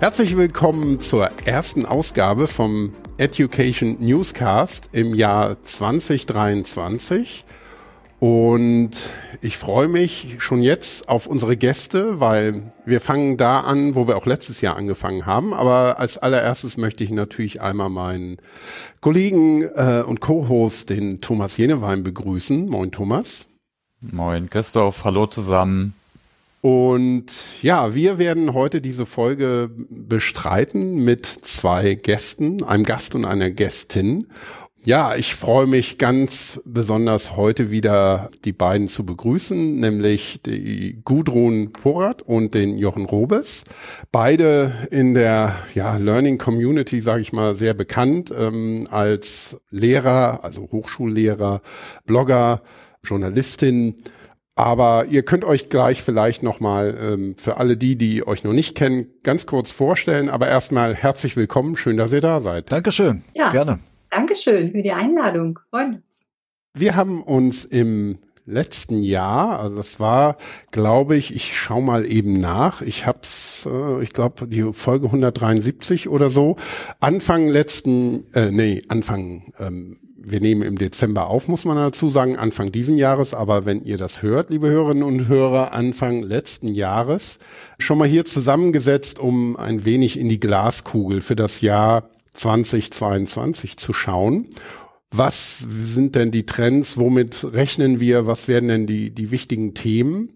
Herzlich willkommen zur ersten Ausgabe vom Education Newscast im Jahr 2023. Und ich freue mich schon jetzt auf unsere Gäste, weil wir fangen da an, wo wir auch letztes Jahr angefangen haben. Aber als allererstes möchte ich natürlich einmal meinen Kollegen äh, und Co-Host, den Thomas Jenewein, begrüßen. Moin Thomas. Moin Christoph, hallo zusammen. Und ja, wir werden heute diese Folge bestreiten mit zwei Gästen, einem Gast und einer Gästin. Ja, ich freue mich ganz besonders heute wieder die beiden zu begrüßen, nämlich die Gudrun Porat und den Jochen Robes. Beide in der ja, Learning Community, sage ich mal, sehr bekannt ähm, als Lehrer, also Hochschullehrer, Blogger, Journalistin aber ihr könnt euch gleich vielleicht nochmal ähm, für alle die, die euch noch nicht kennen, ganz kurz vorstellen. Aber erstmal herzlich willkommen. Schön, dass ihr da seid. Dankeschön. Ja, gerne. Dankeschön für die Einladung. Freuen uns. Wir haben uns im letzten Jahr, also das war, glaube ich, ich schau mal eben nach. Ich hab's, äh, ich glaube, die Folge 173 oder so. Anfang letzten, äh, nee, Anfang ähm, wir nehmen im Dezember auf, muss man dazu sagen, Anfang diesen Jahres. Aber wenn ihr das hört, liebe Hörerinnen und Hörer, Anfang letzten Jahres, schon mal hier zusammengesetzt, um ein wenig in die Glaskugel für das Jahr 2022 zu schauen. Was sind denn die Trends? Womit rechnen wir? Was werden denn die, die wichtigen Themen?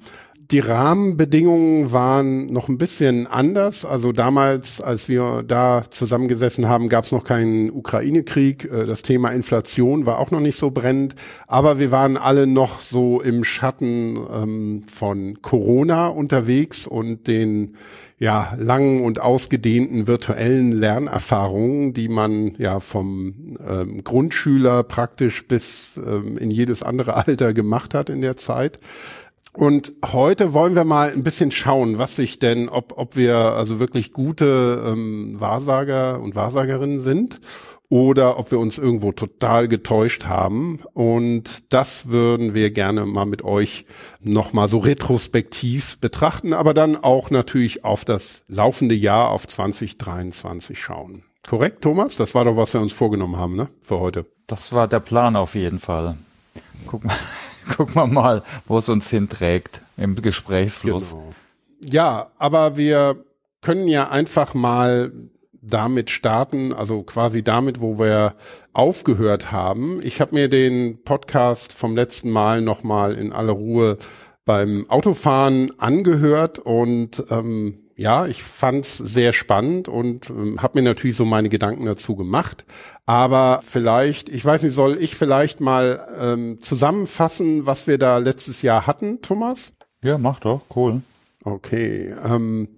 Die Rahmenbedingungen waren noch ein bisschen anders. Also damals, als wir da zusammengesessen haben, gab es noch keinen Ukraine-Krieg. Äh, das Thema Inflation war auch noch nicht so brennend. Aber wir waren alle noch so im Schatten ähm, von Corona unterwegs und den ja, langen und ausgedehnten virtuellen Lernerfahrungen, die man ja vom ähm, Grundschüler praktisch bis ähm, in jedes andere Alter gemacht hat in der Zeit. Und heute wollen wir mal ein bisschen schauen, was sich denn, ob, ob wir also wirklich gute ähm, Wahrsager und Wahrsagerinnen sind oder ob wir uns irgendwo total getäuscht haben. Und das würden wir gerne mal mit euch nochmal so retrospektiv betrachten, aber dann auch natürlich auf das laufende Jahr, auf 2023 schauen. Korrekt, Thomas? Das war doch, was wir uns vorgenommen haben, ne? Für heute. Das war der Plan auf jeden Fall. Guck mal. gucken wir mal, wo es uns hinträgt im Gesprächsfluss. Genau. Ja, aber wir können ja einfach mal damit starten, also quasi damit, wo wir aufgehört haben. Ich habe mir den Podcast vom letzten Mal nochmal in aller Ruhe beim Autofahren angehört und ähm, ja, ich fand's sehr spannend und ähm, habe mir natürlich so meine Gedanken dazu gemacht. Aber vielleicht, ich weiß nicht, soll ich vielleicht mal ähm, zusammenfassen, was wir da letztes Jahr hatten, Thomas? Ja, mach doch, cool. Okay. Ähm,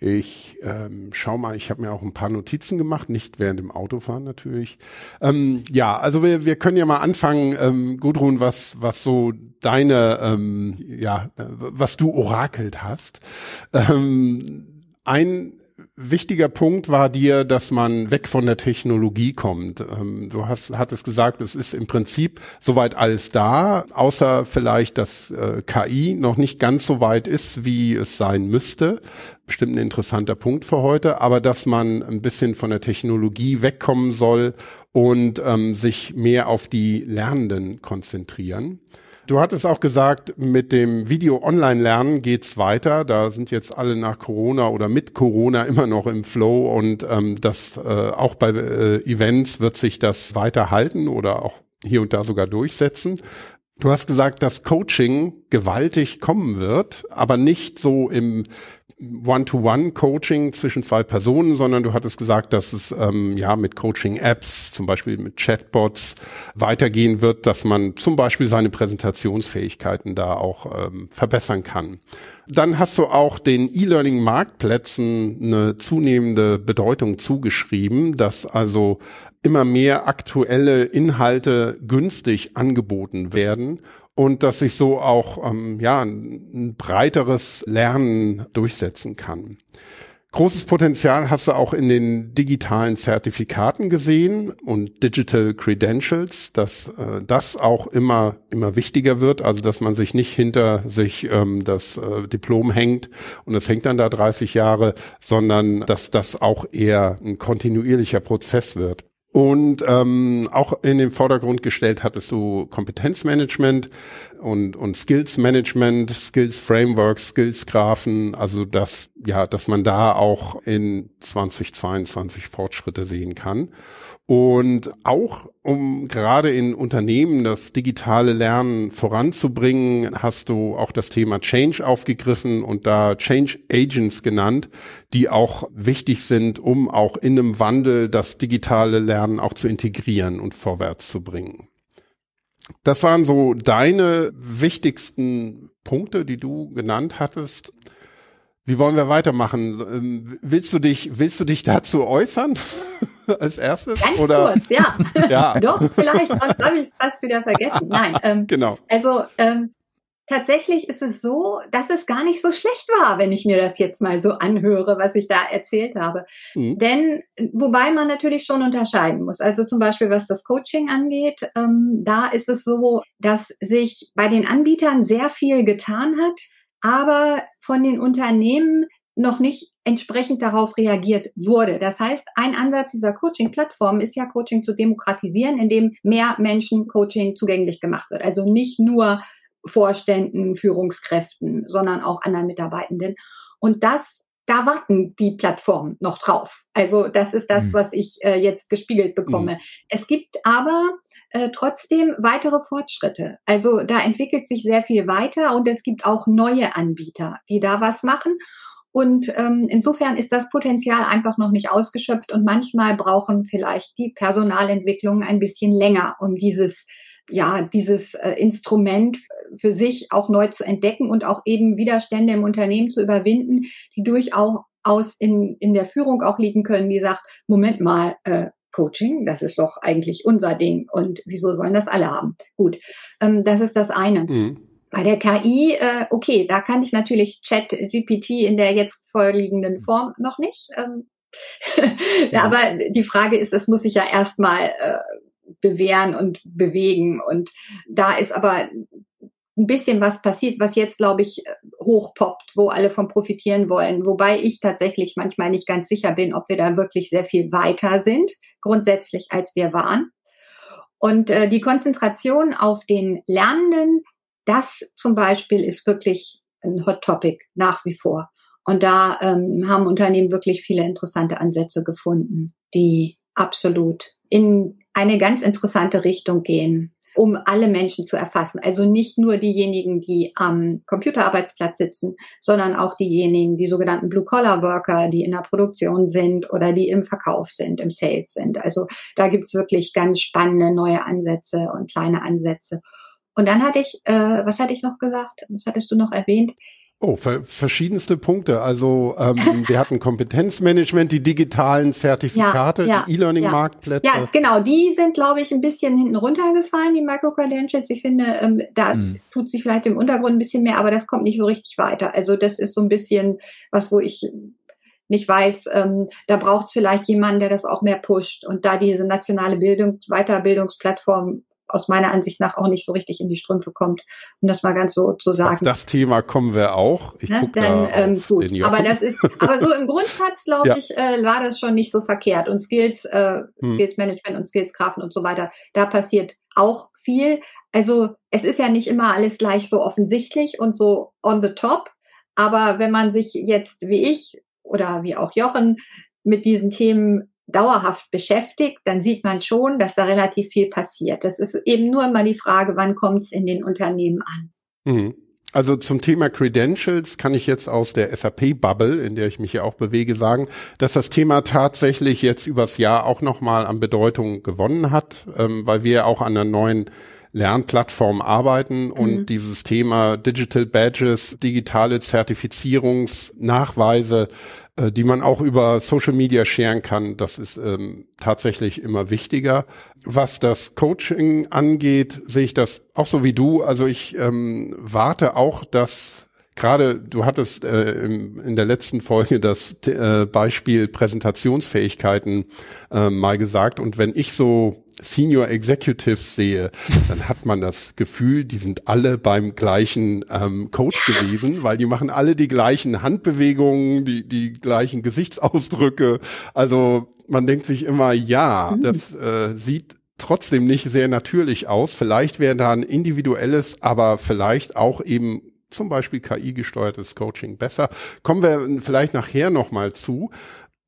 ich ähm, schau mal, ich habe mir auch ein paar Notizen gemacht, nicht während dem Autofahren natürlich. Ähm, ja, also wir, wir können ja mal anfangen, ähm, Gudrun, was was so deine, ähm, ja, was du orakelt hast. Ähm, ein wichtiger Punkt war dir, dass man weg von der Technologie kommt. Ähm, du hast, hattest gesagt, es ist im Prinzip soweit alles da, außer vielleicht, dass äh, KI noch nicht ganz so weit ist, wie es sein müsste. Bestimmt ein interessanter Punkt für heute, aber dass man ein bisschen von der Technologie wegkommen soll und ähm, sich mehr auf die Lernenden konzentrieren. Du hattest auch gesagt, mit dem Video-Online-Lernen geht's weiter. Da sind jetzt alle nach Corona oder mit Corona immer noch im Flow und ähm, das äh, auch bei äh, Events wird sich das weiter halten oder auch hier und da sogar durchsetzen. Du hast gesagt, dass Coaching gewaltig kommen wird, aber nicht so im One-to-One-Coaching zwischen zwei Personen, sondern du hattest gesagt, dass es ähm, ja mit Coaching-Apps, zum Beispiel mit Chatbots, weitergehen wird, dass man zum Beispiel seine Präsentationsfähigkeiten da auch ähm, verbessern kann. Dann hast du auch den E-Learning-Marktplätzen eine zunehmende Bedeutung zugeschrieben, dass also immer mehr aktuelle Inhalte günstig angeboten werden und dass sich so auch ähm, ja ein, breiteres Lernen durchsetzen kann. Großes Potenzial hast du auch in den digitalen Zertifikaten gesehen und Digital Credentials, dass äh, das auch immer immer wichtiger wird, also dass man sich nicht hinter sich ähm, das äh, Diplom hängt und es hängt dann da 30 Jahre, sondern dass das auch eher ein kontinuierlicher Prozess wird. Und ähm, auch in den Vordergrund gestellt hattest du Kompetenzmanagement und, und Skills Management, Skills Frameworks, Skills Graphen, also dass, ja, dass man da auch in 2022 Fortschritte sehen kann. Und auch um gerade in Unternehmen das digitale Lernen voranzubringen, hast du auch das Thema Change aufgegriffen und da Change Agents genannt, die auch wichtig sind, um auch in einem Wandel das digitale Lernen auch zu integrieren und vorwärts zu bringen. Das waren so deine wichtigsten Punkte, die du genannt hattest. Wie wollen wir weitermachen? Ähm, willst du dich, willst du dich dazu äußern? Als erstes? Ganz oder? kurz, ja. ja. Doch, vielleicht, sonst habe ich es fast wieder vergessen. Nein, ähm, genau. Also ähm, tatsächlich ist es so, dass es gar nicht so schlecht war, wenn ich mir das jetzt mal so anhöre, was ich da erzählt habe. Mhm. Denn wobei man natürlich schon unterscheiden muss. Also zum Beispiel, was das Coaching angeht, ähm, da ist es so, dass sich bei den Anbietern sehr viel getan hat aber von den Unternehmen noch nicht entsprechend darauf reagiert wurde. Das heißt, ein Ansatz dieser Coaching-Plattform ist ja Coaching zu demokratisieren, indem mehr Menschen Coaching zugänglich gemacht wird. Also nicht nur Vorständen, Führungskräften, sondern auch anderen Mitarbeitenden. Und das da warten die Plattformen noch drauf. Also das ist das, mhm. was ich äh, jetzt gespiegelt bekomme. Mhm. Es gibt aber äh, trotzdem weitere Fortschritte. Also da entwickelt sich sehr viel weiter und es gibt auch neue Anbieter, die da was machen. Und ähm, insofern ist das Potenzial einfach noch nicht ausgeschöpft und manchmal brauchen vielleicht die Personalentwicklungen ein bisschen länger, um dieses ja, dieses äh, Instrument für sich auch neu zu entdecken und auch eben Widerstände im Unternehmen zu überwinden, die durchaus in, in der Führung auch liegen können, die sagt, Moment mal, äh, Coaching, das ist doch eigentlich unser Ding und wieso sollen das alle haben? Gut, ähm, das ist das eine. Mhm. Bei der KI, äh, okay, da kann ich natürlich Chat GPT in der jetzt vorliegenden Form noch nicht. Ähm, ja. Aber die Frage ist, es muss sich ja erstmal äh, bewähren und bewegen. Und da ist aber ein bisschen was passiert, was jetzt, glaube ich, hochpoppt, wo alle von profitieren wollen. Wobei ich tatsächlich manchmal nicht ganz sicher bin, ob wir da wirklich sehr viel weiter sind, grundsätzlich, als wir waren. Und äh, die Konzentration auf den Lernenden, das zum Beispiel ist wirklich ein Hot Topic nach wie vor. Und da ähm, haben Unternehmen wirklich viele interessante Ansätze gefunden, die absolut in eine ganz interessante Richtung gehen, um alle Menschen zu erfassen. Also nicht nur diejenigen, die am Computerarbeitsplatz sitzen, sondern auch diejenigen, die sogenannten Blue-Collar-Worker, die in der Produktion sind oder die im Verkauf sind, im Sales sind. Also da gibt's wirklich ganz spannende neue Ansätze und kleine Ansätze. Und dann hatte ich, äh, was hatte ich noch gesagt? Was hattest du noch erwähnt? Oh, ver verschiedenste Punkte. Also ähm, wir hatten Kompetenzmanagement, die digitalen Zertifikate, ja, ja, die E-Learning-Marktplätze. Ja. ja, genau, die sind, glaube ich, ein bisschen hinten runtergefallen, die Micro-Credentials. Ich finde, ähm, da mhm. tut sich vielleicht im Untergrund ein bisschen mehr, aber das kommt nicht so richtig weiter. Also das ist so ein bisschen was, wo ich nicht weiß, ähm, da braucht es vielleicht jemanden, der das auch mehr pusht. Und da diese nationale Bildung, Weiterbildungsplattform aus meiner Ansicht nach auch nicht so richtig in die Strümpfe kommt, um das mal ganz so zu sagen. Auf das Thema kommen wir auch. Ich ne? Dann, da ähm, gut. Aber das ist, aber so im Grundsatz, glaube ja. ich, äh, war das schon nicht so verkehrt. Und Skills, äh, hm. Skills Management und Skills Grafen und so weiter, da passiert auch viel. Also es ist ja nicht immer alles gleich so offensichtlich und so on the top. Aber wenn man sich jetzt wie ich oder wie auch Jochen mit diesen Themen dauerhaft beschäftigt, dann sieht man schon, dass da relativ viel passiert. Das ist eben nur immer die Frage, wann kommt es in den Unternehmen an. Mhm. Also zum Thema Credentials kann ich jetzt aus der SAP-Bubble, in der ich mich ja auch bewege, sagen, dass das Thema tatsächlich jetzt übers Jahr auch nochmal an Bedeutung gewonnen hat, ähm, weil wir auch an einer neuen Lernplattform arbeiten und mhm. dieses Thema Digital Badges, digitale Zertifizierungsnachweise äh, die man auch über Social Media scheren kann. Das ist ähm, tatsächlich immer wichtiger. Was das Coaching angeht, sehe ich das auch so wie du. Also ich ähm, warte auch, dass gerade du hattest äh, im, in der letzten Folge das äh, Beispiel Präsentationsfähigkeiten äh, mal gesagt und wenn ich so Senior Executives sehe, dann hat man das Gefühl, die sind alle beim gleichen ähm, Coach gewesen, weil die machen alle die gleichen Handbewegungen, die die gleichen Gesichtsausdrücke. Also man denkt sich immer, ja, mhm. das äh, sieht trotzdem nicht sehr natürlich aus. Vielleicht wäre da ein individuelles, aber vielleicht auch eben zum Beispiel KI-gesteuertes Coaching besser. Kommen wir vielleicht nachher nochmal zu.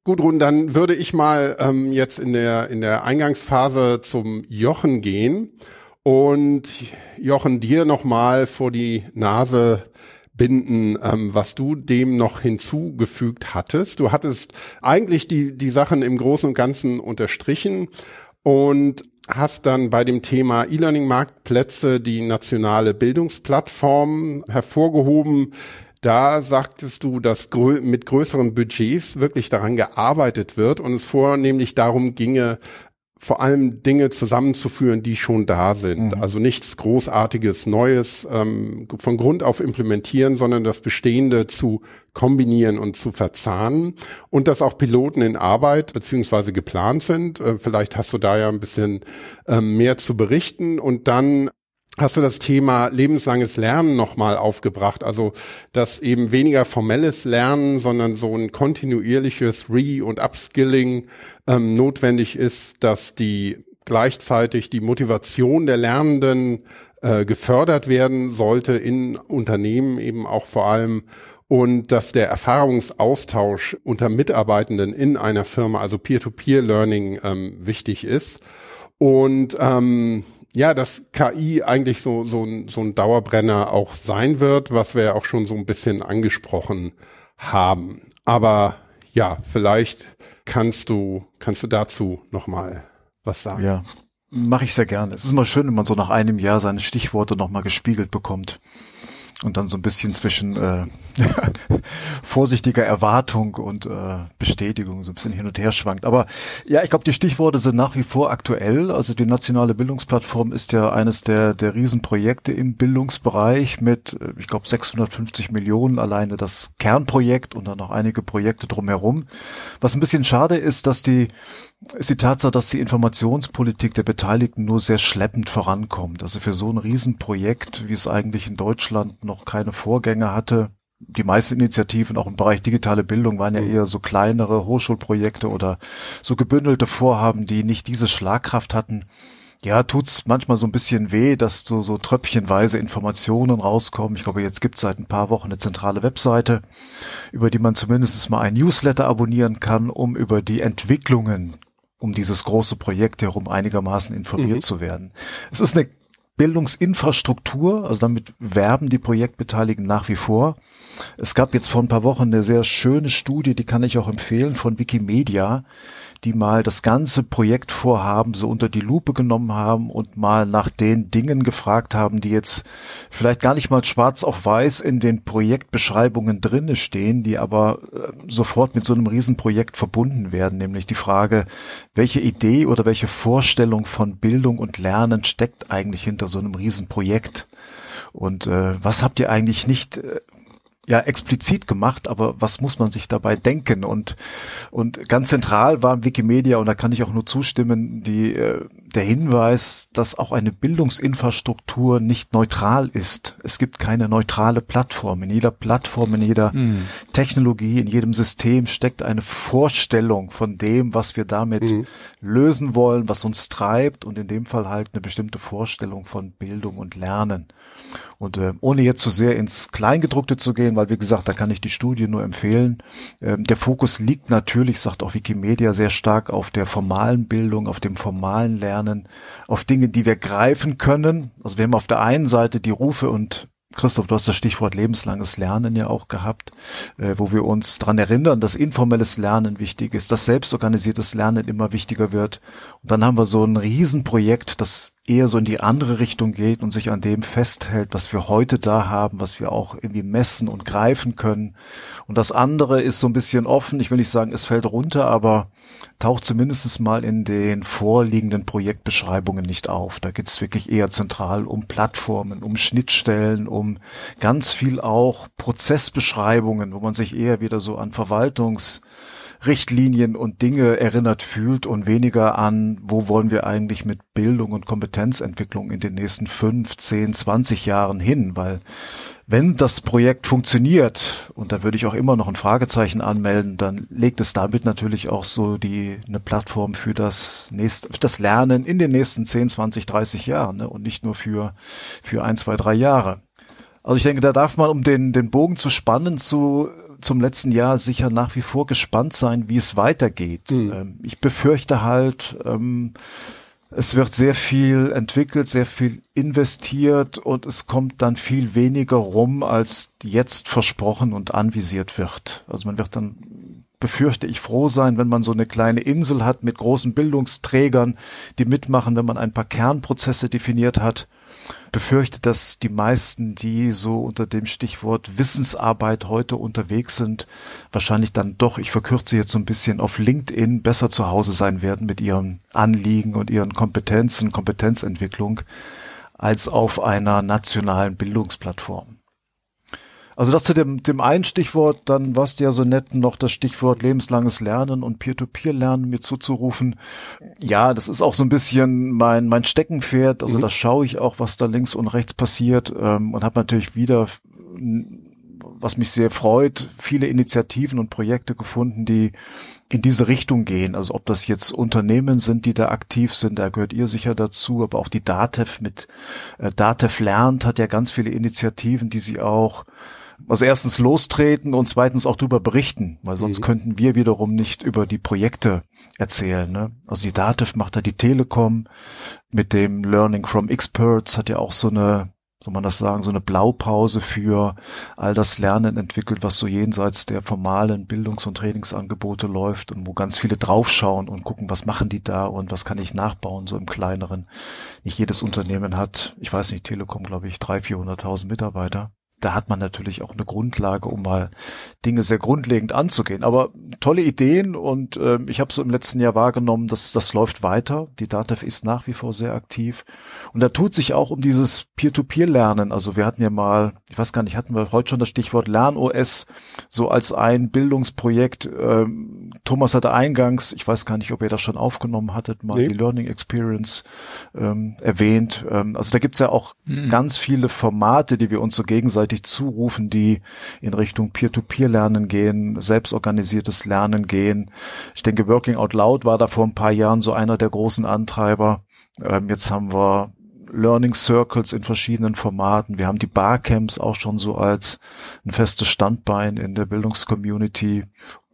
Gudrun, dann würde ich mal ähm, jetzt in der, in der Eingangsphase zum Jochen gehen und Jochen dir nochmal vor die Nase binden, ähm, was du dem noch hinzugefügt hattest. Du hattest eigentlich die, die Sachen im Großen und Ganzen unterstrichen und hast dann bei dem Thema E-Learning-Marktplätze die nationale Bildungsplattform hervorgehoben. Da sagtest du, dass grö mit größeren Budgets wirklich daran gearbeitet wird und es vornehmlich darum ginge, vor allem Dinge zusammenzuführen, die schon da sind. Mhm. Also nichts Großartiges, Neues ähm, von Grund auf implementieren, sondern das Bestehende zu kombinieren und zu verzahnen und dass auch Piloten in Arbeit beziehungsweise geplant sind. Äh, vielleicht hast du da ja ein bisschen ähm, mehr zu berichten und dann hast du das Thema lebenslanges Lernen nochmal aufgebracht. Also, dass eben weniger formelles Lernen, sondern so ein kontinuierliches Re- und Upskilling ähm, notwendig ist, dass die gleichzeitig die Motivation der Lernenden äh, gefördert werden sollte in Unternehmen eben auch vor allem und dass der Erfahrungsaustausch unter Mitarbeitenden in einer Firma, also Peer-to-Peer-Learning ähm, wichtig ist. Und ähm, ja, dass KI eigentlich so, so, ein, so ein Dauerbrenner auch sein wird, was wir ja auch schon so ein bisschen angesprochen haben. Aber ja, vielleicht kannst du, kannst du dazu nochmal was sagen. Ja, mache ich sehr gerne. Es ist immer schön, wenn man so nach einem Jahr seine Stichworte nochmal gespiegelt bekommt und dann so ein bisschen zwischen äh, vorsichtiger Erwartung und äh, Bestätigung so ein bisschen hin und her schwankt. Aber ja, ich glaube, die Stichworte sind nach wie vor aktuell. Also die nationale Bildungsplattform ist ja eines der der Riesenprojekte im Bildungsbereich mit, äh, ich glaube, 650 Millionen alleine das Kernprojekt und dann noch einige Projekte drumherum. Was ein bisschen schade ist, dass die ist die Tatsache, dass die Informationspolitik der Beteiligten nur sehr schleppend vorankommt. Also für so ein Riesenprojekt, wie es eigentlich in Deutschland noch keine Vorgänger hatte, die meisten Initiativen auch im Bereich digitale Bildung waren ja mhm. eher so kleinere Hochschulprojekte oder so gebündelte Vorhaben, die nicht diese Schlagkraft hatten. Ja, tut's manchmal so ein bisschen weh, dass so, so tröpfchenweise Informationen rauskommen. Ich glaube, jetzt gibt's seit ein paar Wochen eine zentrale Webseite, über die man zumindest mal ein Newsletter abonnieren kann, um über die Entwicklungen um dieses große Projekt herum einigermaßen informiert mhm. zu werden. Es ist eine Bildungsinfrastruktur, also damit werben die Projektbeteiligten nach wie vor. Es gab jetzt vor ein paar Wochen eine sehr schöne Studie, die kann ich auch empfehlen, von Wikimedia, die mal das ganze Projektvorhaben so unter die Lupe genommen haben und mal nach den Dingen gefragt haben, die jetzt vielleicht gar nicht mal schwarz auf weiß in den Projektbeschreibungen drinne stehen, die aber äh, sofort mit so einem Riesenprojekt verbunden werden, nämlich die Frage, welche Idee oder welche Vorstellung von Bildung und Lernen steckt eigentlich hinter so einem Riesenprojekt? Und äh, was habt ihr eigentlich nicht äh, ja explizit gemacht, aber was muss man sich dabei denken? Und, und ganz zentral war Wikimedia, und da kann ich auch nur zustimmen, die, äh, der Hinweis, dass auch eine Bildungsinfrastruktur nicht neutral ist. Es gibt keine neutrale Plattform. In jeder Plattform, in jeder mhm. Technologie, in jedem System steckt eine Vorstellung von dem, was wir damit mhm. lösen wollen, was uns treibt und in dem Fall halt eine bestimmte Vorstellung von Bildung und Lernen. Und äh, ohne jetzt zu sehr ins Kleingedruckte zu gehen, weil wie gesagt, da kann ich die Studie nur empfehlen. Ähm, der Fokus liegt natürlich, sagt auch Wikimedia, sehr stark auf der formalen Bildung, auf dem formalen Lernen, auf Dinge, die wir greifen können. Also wir haben auf der einen Seite die Rufe und Christoph, du hast das Stichwort lebenslanges Lernen ja auch gehabt, äh, wo wir uns dran erinnern, dass informelles Lernen wichtig ist, dass selbstorganisiertes Lernen immer wichtiger wird. Und dann haben wir so ein Riesenprojekt, das eher so in die andere Richtung geht und sich an dem festhält, was wir heute da haben, was wir auch irgendwie messen und greifen können. Und das andere ist so ein bisschen offen. Ich will nicht sagen, es fällt runter, aber taucht zumindest mal in den vorliegenden Projektbeschreibungen nicht auf. Da geht es wirklich eher zentral um Plattformen, um Schnittstellen, um ganz viel auch Prozessbeschreibungen, wo man sich eher wieder so an Verwaltungs Richtlinien und Dinge erinnert fühlt und weniger an, wo wollen wir eigentlich mit Bildung und Kompetenzentwicklung in den nächsten fünf, zehn, zwanzig Jahren hin, weil wenn das Projekt funktioniert, und da würde ich auch immer noch ein Fragezeichen anmelden, dann legt es damit natürlich auch so die eine Plattform für das nächste, für das Lernen in den nächsten 10, 20, 30 Jahren ne, und nicht nur für für ein, zwei, drei Jahre. Also ich denke, da darf man, um den den Bogen zu spannen, zu zum letzten Jahr sicher nach wie vor gespannt sein, wie es weitergeht. Mhm. Ich befürchte halt, ähm, es wird sehr viel entwickelt, sehr viel investiert und es kommt dann viel weniger rum, als jetzt versprochen und anvisiert wird. Also man wird dann befürchte ich froh sein, wenn man so eine kleine Insel hat mit großen Bildungsträgern, die mitmachen, wenn man ein paar Kernprozesse definiert hat befürchte, dass die meisten, die so unter dem Stichwort Wissensarbeit heute unterwegs sind, wahrscheinlich dann doch, ich verkürze jetzt so ein bisschen, auf LinkedIn besser zu Hause sein werden mit ihren Anliegen und ihren Kompetenzen, Kompetenzentwicklung, als auf einer nationalen Bildungsplattform. Also das zu dem, dem einen Stichwort, dann warst du ja so nett, noch das Stichwort lebenslanges Lernen und Peer-to-Peer-Lernen mir zuzurufen. Ja, das ist auch so ein bisschen mein, mein Steckenpferd. Also mhm. da schaue ich auch, was da links und rechts passiert ähm, und habe natürlich wieder was mich sehr freut, viele Initiativen und Projekte gefunden, die in diese Richtung gehen. Also ob das jetzt Unternehmen sind, die da aktiv sind, da gehört ihr sicher dazu, aber auch die DATEV mit äh, DATEV lernt, hat ja ganz viele Initiativen, die sie auch also erstens lostreten und zweitens auch darüber berichten, weil sonst mhm. könnten wir wiederum nicht über die Projekte erzählen. Ne? Also die Dativ macht da die Telekom mit dem Learning from Experts hat ja auch so eine soll man das sagen, so eine Blaupause für all das Lernen entwickelt, was so jenseits der formalen Bildungs- und Trainingsangebote läuft und wo ganz viele draufschauen und gucken, was machen die da und was kann ich nachbauen, so im kleineren. Nicht jedes Unternehmen hat, ich weiß nicht, Telekom, glaube ich, drei, vierhunderttausend Mitarbeiter da hat man natürlich auch eine Grundlage, um mal Dinge sehr grundlegend anzugehen. Aber tolle Ideen und äh, ich habe so im letzten Jahr wahrgenommen, dass das läuft weiter. Die DATEV ist nach wie vor sehr aktiv und da tut sich auch um dieses Peer-to-Peer-Lernen. Also wir hatten ja mal, ich weiß gar nicht, hatten wir heute schon das Stichwort LernOS so als ein Bildungsprojekt. Ähm, Thomas hatte eingangs, ich weiß gar nicht, ob ihr das schon aufgenommen hattet, mal nee. die Learning Experience ähm, erwähnt. Ähm, also da gibt's ja auch mhm. ganz viele Formate, die wir uns so gegenseitig gegenseitig zurufen, die in Richtung Peer-to-Peer-Lernen gehen, selbstorganisiertes Lernen gehen. Ich denke, Working Out Loud war da vor ein paar Jahren so einer der großen Antreiber. Ähm, jetzt haben wir Learning Circles in verschiedenen Formaten. Wir haben die Barcamps auch schon so als ein festes Standbein in der Bildungscommunity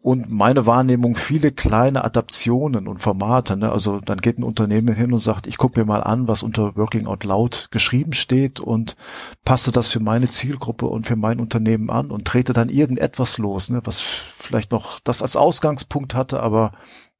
und meine Wahrnehmung viele kleine Adaptionen und Formate. Ne? Also dann geht ein Unternehmen hin und sagt, ich gucke mir mal an, was unter Working Out Loud geschrieben steht und passe das für meine Zielgruppe und für mein Unternehmen an und trete dann irgendetwas los, ne? was vielleicht noch das als Ausgangspunkt hatte, aber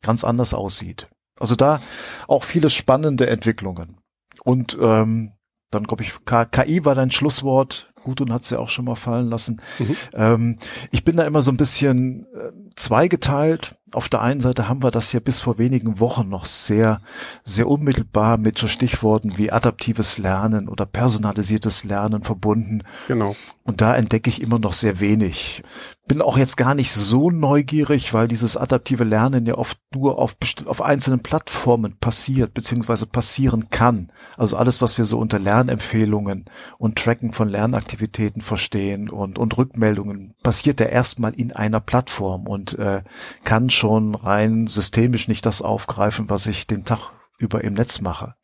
ganz anders aussieht. Also da auch viele spannende Entwicklungen. Und ähm, dann glaube ich, KI war dein Schlusswort. Gudrun hat es ja auch schon mal fallen lassen. Mhm. Ähm, ich bin da immer so ein bisschen äh, zweigeteilt. Auf der einen Seite haben wir das ja bis vor wenigen Wochen noch sehr, sehr unmittelbar mit so Stichworten wie adaptives Lernen oder personalisiertes Lernen verbunden. Genau. Und da entdecke ich immer noch sehr wenig. Bin auch jetzt gar nicht so neugierig, weil dieses adaptive Lernen ja oft nur auf, auf einzelnen Plattformen passiert, beziehungsweise passieren kann. Also alles, was wir so unter Lernempfehlungen und Tracken von Lernaktivitäten verstehen und, und Rückmeldungen, passiert ja erstmal in einer Plattform und äh, kann schon rein systemisch nicht das aufgreifen, was ich den Tag über im Netz mache.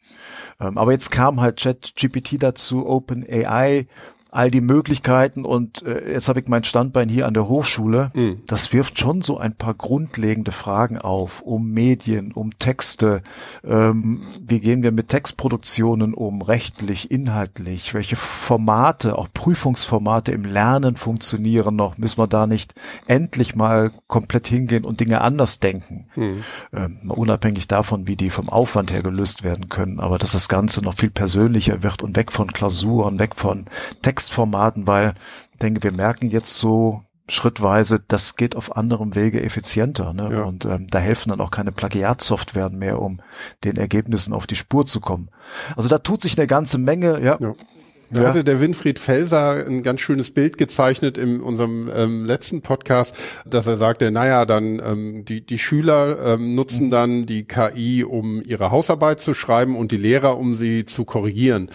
Ähm, aber jetzt kam halt ChatGPT dazu, OpenAI all die Möglichkeiten und äh, jetzt habe ich mein Standbein hier an der Hochschule. Mhm. Das wirft schon so ein paar grundlegende Fragen auf, um Medien, um Texte. Ähm, wie gehen wir mit Textproduktionen um, rechtlich, inhaltlich? Welche Formate, auch Prüfungsformate im Lernen funktionieren noch? Müssen wir da nicht endlich mal komplett hingehen und Dinge anders denken? Mhm. Ähm, unabhängig davon, wie die vom Aufwand her gelöst werden können, aber dass das Ganze noch viel persönlicher wird und weg von Klausuren, weg von Text Textformaten, weil ich denke, wir merken jetzt so schrittweise, das geht auf anderem Wege effizienter. Ne? Ja. Und ähm, da helfen dann auch keine Plagiatsoftwaren mehr, um den Ergebnissen auf die Spur zu kommen. Also da tut sich eine ganze Menge. Ja. ja. Da ja. hatte der Winfried Felser ein ganz schönes Bild gezeichnet in unserem ähm, letzten Podcast, dass er sagte, naja, dann ähm, die, die Schüler ähm, nutzen mhm. dann die KI, um ihre Hausarbeit zu schreiben und die Lehrer, um sie zu korrigieren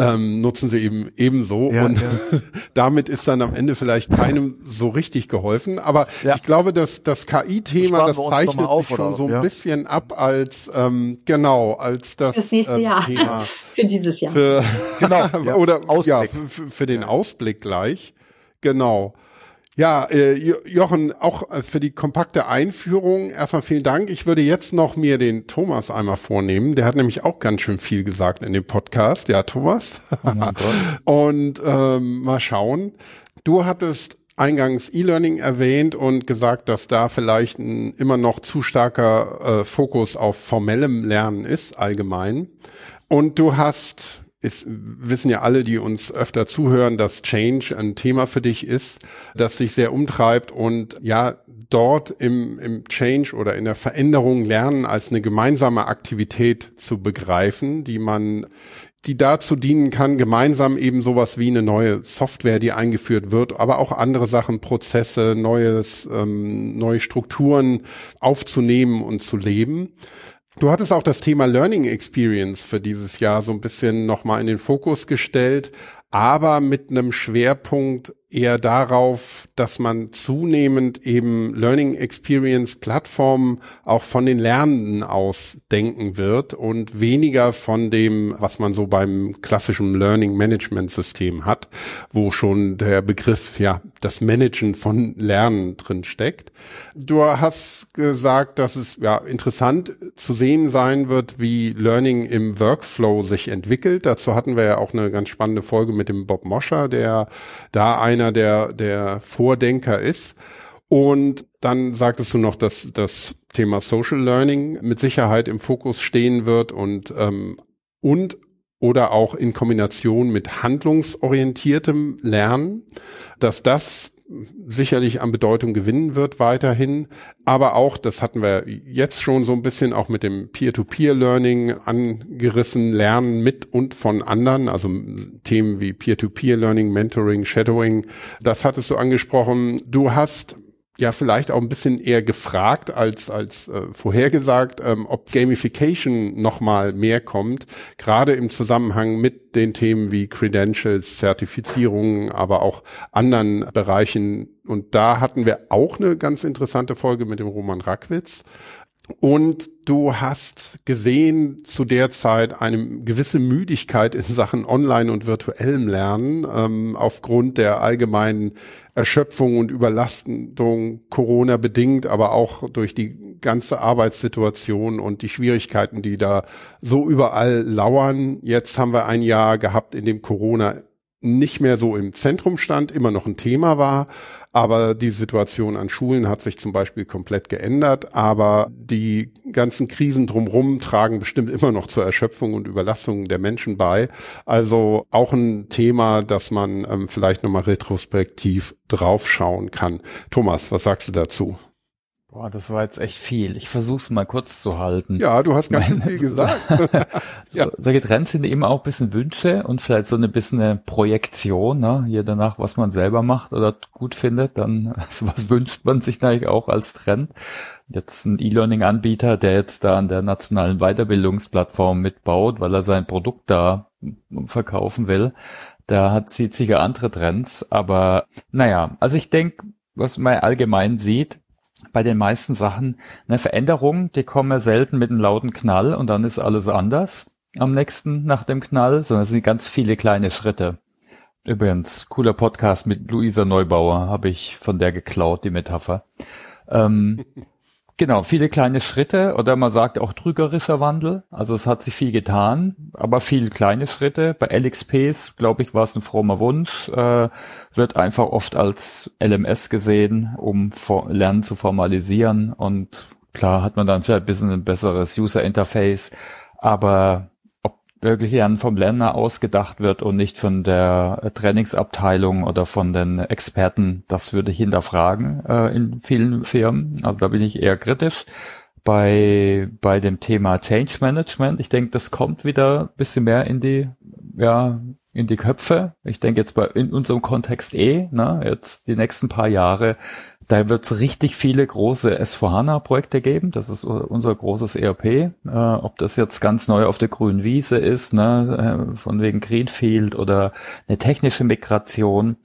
ähm, nutzen sie eben ebenso. Ja, und ja. damit ist dann am Ende vielleicht keinem so richtig geholfen. Aber ja. ich glaube, dass das KI-Thema, das zeichnet auf, sich schon so ein bisschen ab als ähm, genau, als das Fürs nächste ähm, Jahr. Thema. für dieses Jahr. Für, genau. oder ja, für, für den Ausblick gleich. Genau. Ja, äh, Jochen, auch äh, für die kompakte Einführung erstmal vielen Dank. Ich würde jetzt noch mir den Thomas einmal vornehmen. Der hat nämlich auch ganz schön viel gesagt in dem Podcast. Ja, Thomas. Oh und ähm, mal schauen. Du hattest eingangs E-Learning erwähnt und gesagt, dass da vielleicht ein immer noch zu starker äh, Fokus auf formellem Lernen ist, allgemein. Und du hast ist, wissen ja alle, die uns öfter zuhören, dass Change ein Thema für dich ist, das dich sehr umtreibt und ja, dort im, im Change oder in der Veränderung lernen als eine gemeinsame Aktivität zu begreifen, die man die dazu dienen kann, gemeinsam eben sowas wie eine neue Software, die eingeführt wird, aber auch andere Sachen, Prozesse, neues, ähm, neue Strukturen aufzunehmen und zu leben. Du hattest auch das Thema Learning Experience für dieses Jahr so ein bisschen nochmal in den Fokus gestellt, aber mit einem Schwerpunkt eher darauf, dass man zunehmend eben Learning Experience Plattformen auch von den Lernenden aus denken wird und weniger von dem, was man so beim klassischen Learning Management System hat, wo schon der Begriff, ja, das Managen von Lernen drin steckt. Du hast gesagt, dass es ja interessant zu sehen sein wird, wie Learning im Workflow sich entwickelt. Dazu hatten wir ja auch eine ganz spannende Folge mit dem Bob Moscher, der da ein einer der, der Vordenker ist. Und dann sagtest du noch, dass das Thema Social Learning mit Sicherheit im Fokus stehen wird und, ähm, und oder auch in Kombination mit handlungsorientiertem Lernen, dass das sicherlich an Bedeutung gewinnen wird weiterhin. Aber auch, das hatten wir jetzt schon so ein bisschen auch mit dem Peer-to-Peer-Learning angerissen, Lernen mit und von anderen, also Themen wie Peer-to-Peer-Learning, Mentoring, Shadowing. Das hattest du angesprochen. Du hast ja vielleicht auch ein bisschen eher gefragt als als äh, vorhergesagt, ähm, ob Gamification noch mal mehr kommt, gerade im Zusammenhang mit den Themen wie Credentials, Zertifizierungen, aber auch anderen Bereichen. Und da hatten wir auch eine ganz interessante Folge mit dem Roman Rackwitz. Und du hast gesehen zu der Zeit eine gewisse Müdigkeit in Sachen Online- und virtuellem Lernen ähm, aufgrund der allgemeinen Erschöpfung und Überlastung Corona bedingt, aber auch durch die ganze Arbeitssituation und die Schwierigkeiten, die da so überall lauern. Jetzt haben wir ein Jahr gehabt, in dem Corona nicht mehr so im Zentrum stand, immer noch ein Thema war, aber die Situation an Schulen hat sich zum Beispiel komplett geändert. Aber die ganzen Krisen drumherum tragen bestimmt immer noch zur Erschöpfung und Überlastung der Menschen bei. Also auch ein Thema, das man ähm, vielleicht nochmal retrospektiv draufschauen kann. Thomas, was sagst du dazu? Boah, das war jetzt echt viel. Ich versuch's mal kurz zu halten. Ja, du hast ganz schön viel gesagt. ja. so, solche Trends sind eben auch ein bisschen Wünsche und vielleicht so eine bisschen eine Projektion, ne? Je danach, was man selber macht oder gut findet, dann also was wünscht man sich eigentlich auch als Trend. Jetzt ein E-Learning-Anbieter, der jetzt da an der nationalen Weiterbildungsplattform mitbaut, weil er sein Produkt da verkaufen will. Da hat sieht sicher andere Trends, aber naja, also ich denke, was man allgemein sieht, bei den meisten Sachen eine Veränderung, die kommen selten mit einem lauten Knall und dann ist alles anders am nächsten nach dem Knall, sondern es sind ganz viele kleine Schritte. Übrigens, cooler Podcast mit Luisa Neubauer, habe ich von der geklaut, die Metapher. Ähm, genau, viele kleine Schritte oder man sagt auch trügerischer Wandel. Also es hat sich viel getan, aber viele kleine Schritte. Bei LXPs, glaube ich, war es ein frommer Wunsch, äh, wird einfach oft als LMS gesehen, um Lernen zu formalisieren und klar hat man dann vielleicht ein bisschen ein besseres User Interface, aber wirklich Lernen vom Lerner ausgedacht wird und nicht von der Trainingsabteilung oder von den Experten, das würde ich hinterfragen äh, in vielen Firmen. Also da bin ich eher kritisch. Bei, bei dem Thema Change Management, ich denke, das kommt wieder ein bisschen mehr in die, ja, in die Köpfe. Ich denke jetzt bei in unserem Kontext eh, ne, jetzt die nächsten paar Jahre da wird es richtig viele große S4HANA-Projekte geben. Das ist unser großes ERP. Äh, ob das jetzt ganz neu auf der grünen Wiese ist, ne, äh, von wegen Greenfield oder eine technische Migration.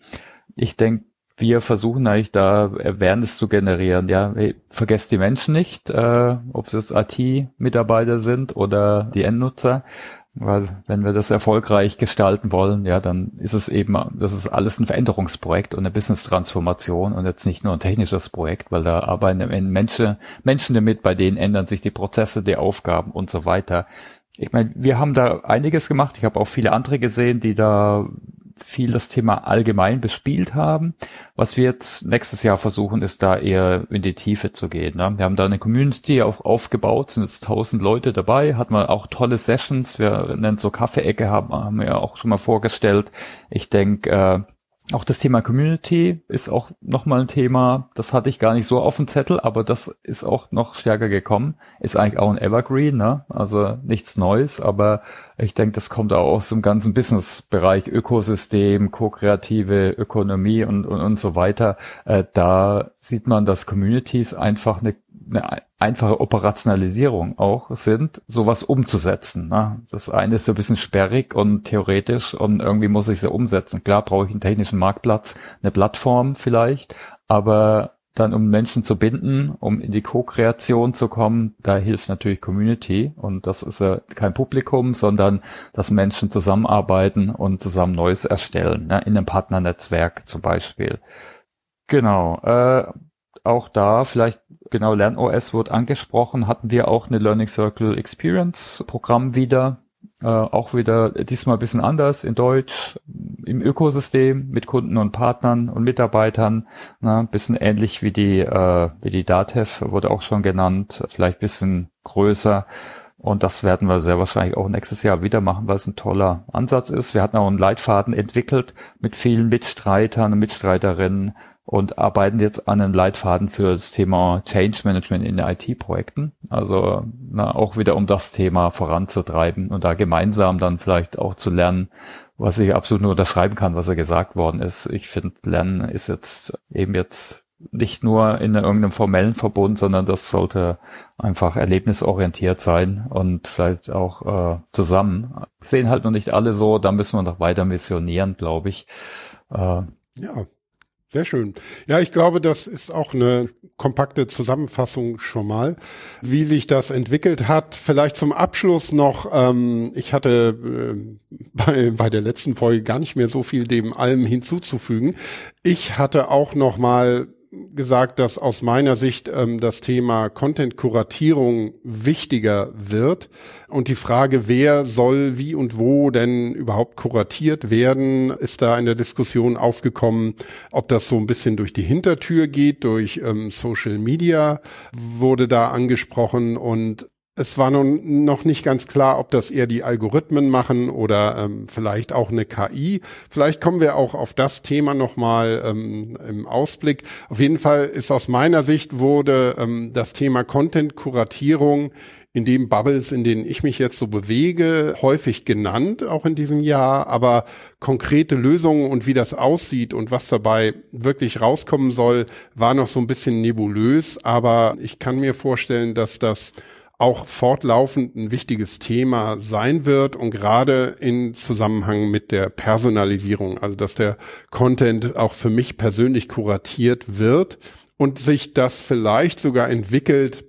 Ich denke, wir versuchen eigentlich da Awareness zu generieren. Ja, hey, vergesst die Menschen nicht, äh, ob es IT-Mitarbeiter sind oder die Endnutzer. Weil wenn wir das erfolgreich gestalten wollen, ja, dann ist es eben, das ist alles ein Veränderungsprojekt und eine Business-Transformation und jetzt nicht nur ein technisches Projekt, weil da arbeiten Menschen, Menschen damit, bei denen ändern sich die Prozesse, die Aufgaben und so weiter. Ich meine, wir haben da einiges gemacht. Ich habe auch viele andere gesehen, die da viel das Thema allgemein bespielt haben. Was wir jetzt nächstes Jahr versuchen, ist da eher in die Tiefe zu gehen. Ne? Wir haben da eine Community auch aufgebaut, sind jetzt tausend Leute dabei, hat man auch tolle Sessions, wir nennen so Kaffeeecke, haben, haben wir auch schon mal vorgestellt. Ich denke, äh, auch das Thema Community ist auch nochmal ein Thema, das hatte ich gar nicht so auf dem Zettel, aber das ist auch noch stärker gekommen. Ist eigentlich auch ein Evergreen, ne? also nichts Neues, aber ich denke, das kommt auch aus dem ganzen Business-Bereich, Ökosystem, ko-kreative Ökonomie und, und, und so weiter. Äh, da sieht man, dass Communities einfach eine eine einfache Operationalisierung auch sind, sowas umzusetzen. Ne? Das eine ist so ein bisschen sperrig und theoretisch und irgendwie muss ich sie umsetzen. Klar brauche ich einen technischen Marktplatz, eine Plattform vielleicht, aber dann um Menschen zu binden, um in die Co-Kreation zu kommen, da hilft natürlich Community und das ist ja kein Publikum, sondern dass Menschen zusammenarbeiten und zusammen Neues erstellen, ne? in einem Partnernetzwerk zum Beispiel. Genau. Äh, auch da vielleicht genau LernOS wird angesprochen, hatten wir auch eine Learning Circle Experience Programm wieder. Äh, auch wieder diesmal ein bisschen anders in Deutsch, im Ökosystem mit Kunden und Partnern und Mitarbeitern. Ein bisschen ähnlich wie die, äh, wie die DATEV wurde auch schon genannt, vielleicht ein bisschen größer. Und das werden wir sehr wahrscheinlich auch nächstes Jahr wieder machen, weil es ein toller Ansatz ist. Wir hatten auch einen Leitfaden entwickelt mit vielen Mitstreitern und Mitstreiterinnen, und arbeiten jetzt an einem Leitfaden für das Thema Change Management in IT-Projekten. Also na, auch wieder um das Thema voranzutreiben und da gemeinsam dann vielleicht auch zu lernen, was ich absolut nur unterschreiben kann, was er gesagt worden ist. Ich finde, Lernen ist jetzt eben jetzt nicht nur in irgendeinem formellen Verbund, sondern das sollte einfach erlebnisorientiert sein und vielleicht auch äh, zusammen. Sehen halt noch nicht alle so, da müssen wir noch weiter missionieren, glaube ich. Äh, ja, sehr schön. Ja, ich glaube, das ist auch eine kompakte Zusammenfassung schon mal, wie sich das entwickelt hat. Vielleicht zum Abschluss noch, ähm, ich hatte äh, bei, bei der letzten Folge gar nicht mehr so viel dem allem hinzuzufügen. Ich hatte auch noch mal gesagt, dass aus meiner Sicht ähm, das Thema Content-Kuratierung wichtiger wird. Und die Frage, wer soll wie und wo denn überhaupt kuratiert werden, ist da in der Diskussion aufgekommen, ob das so ein bisschen durch die Hintertür geht, durch ähm, Social Media wurde da angesprochen. Und es war nun noch nicht ganz klar, ob das eher die Algorithmen machen oder ähm, vielleicht auch eine KI. Vielleicht kommen wir auch auf das Thema nochmal ähm, im Ausblick. Auf jeden Fall ist aus meiner Sicht wurde ähm, das Thema Content-Kuratierung in dem Bubbles, in denen ich mich jetzt so bewege, häufig genannt, auch in diesem Jahr. Aber konkrete Lösungen und wie das aussieht und was dabei wirklich rauskommen soll, war noch so ein bisschen nebulös. Aber ich kann mir vorstellen, dass das auch fortlaufend ein wichtiges Thema sein wird und gerade in Zusammenhang mit der Personalisierung, also dass der Content auch für mich persönlich kuratiert wird und sich das vielleicht sogar entwickelt,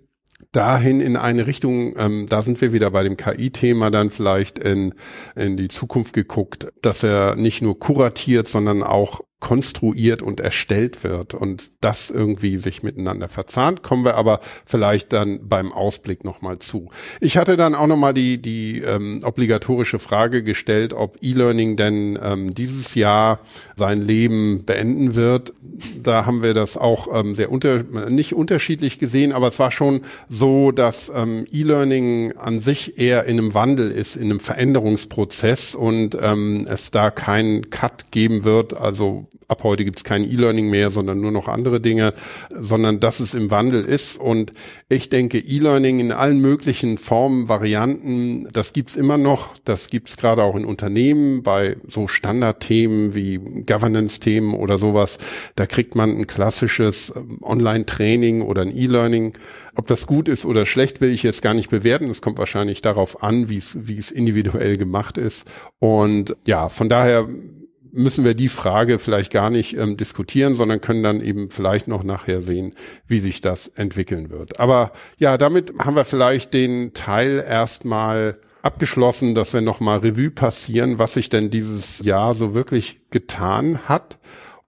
dahin in eine Richtung, ähm, da sind wir wieder bei dem KI-Thema dann vielleicht in, in die Zukunft geguckt, dass er nicht nur kuratiert, sondern auch konstruiert und erstellt wird und das irgendwie sich miteinander verzahnt, kommen wir aber vielleicht dann beim Ausblick nochmal zu. Ich hatte dann auch nochmal die, die ähm, obligatorische Frage gestellt, ob E-Learning denn ähm, dieses Jahr sein Leben beenden wird. Da haben wir das auch ähm, sehr unter, nicht unterschiedlich gesehen, aber es war schon so, dass ähm, E-Learning an sich eher in einem Wandel ist, in einem Veränderungsprozess und ähm, es da keinen Cut geben wird, also ab heute gibt es kein E-Learning mehr, sondern nur noch andere Dinge, sondern dass es im Wandel ist. Und ich denke, E-Learning in allen möglichen Formen, Varianten, das gibt's immer noch. Das gibt's gerade auch in Unternehmen bei so Standardthemen wie Governance-Themen oder sowas. Da kriegt man ein klassisches ähm, Online-Training oder ein E-Learning. Ob das gut ist oder schlecht, will ich jetzt gar nicht bewerten. Es kommt wahrscheinlich darauf an, wie es wie es individuell gemacht ist. Und ja, von daher müssen wir die Frage vielleicht gar nicht ähm, diskutieren, sondern können dann eben vielleicht noch nachher sehen, wie sich das entwickeln wird. Aber ja, damit haben wir vielleicht den Teil erstmal abgeschlossen, dass wir nochmal Revue passieren, was sich denn dieses Jahr so wirklich getan hat.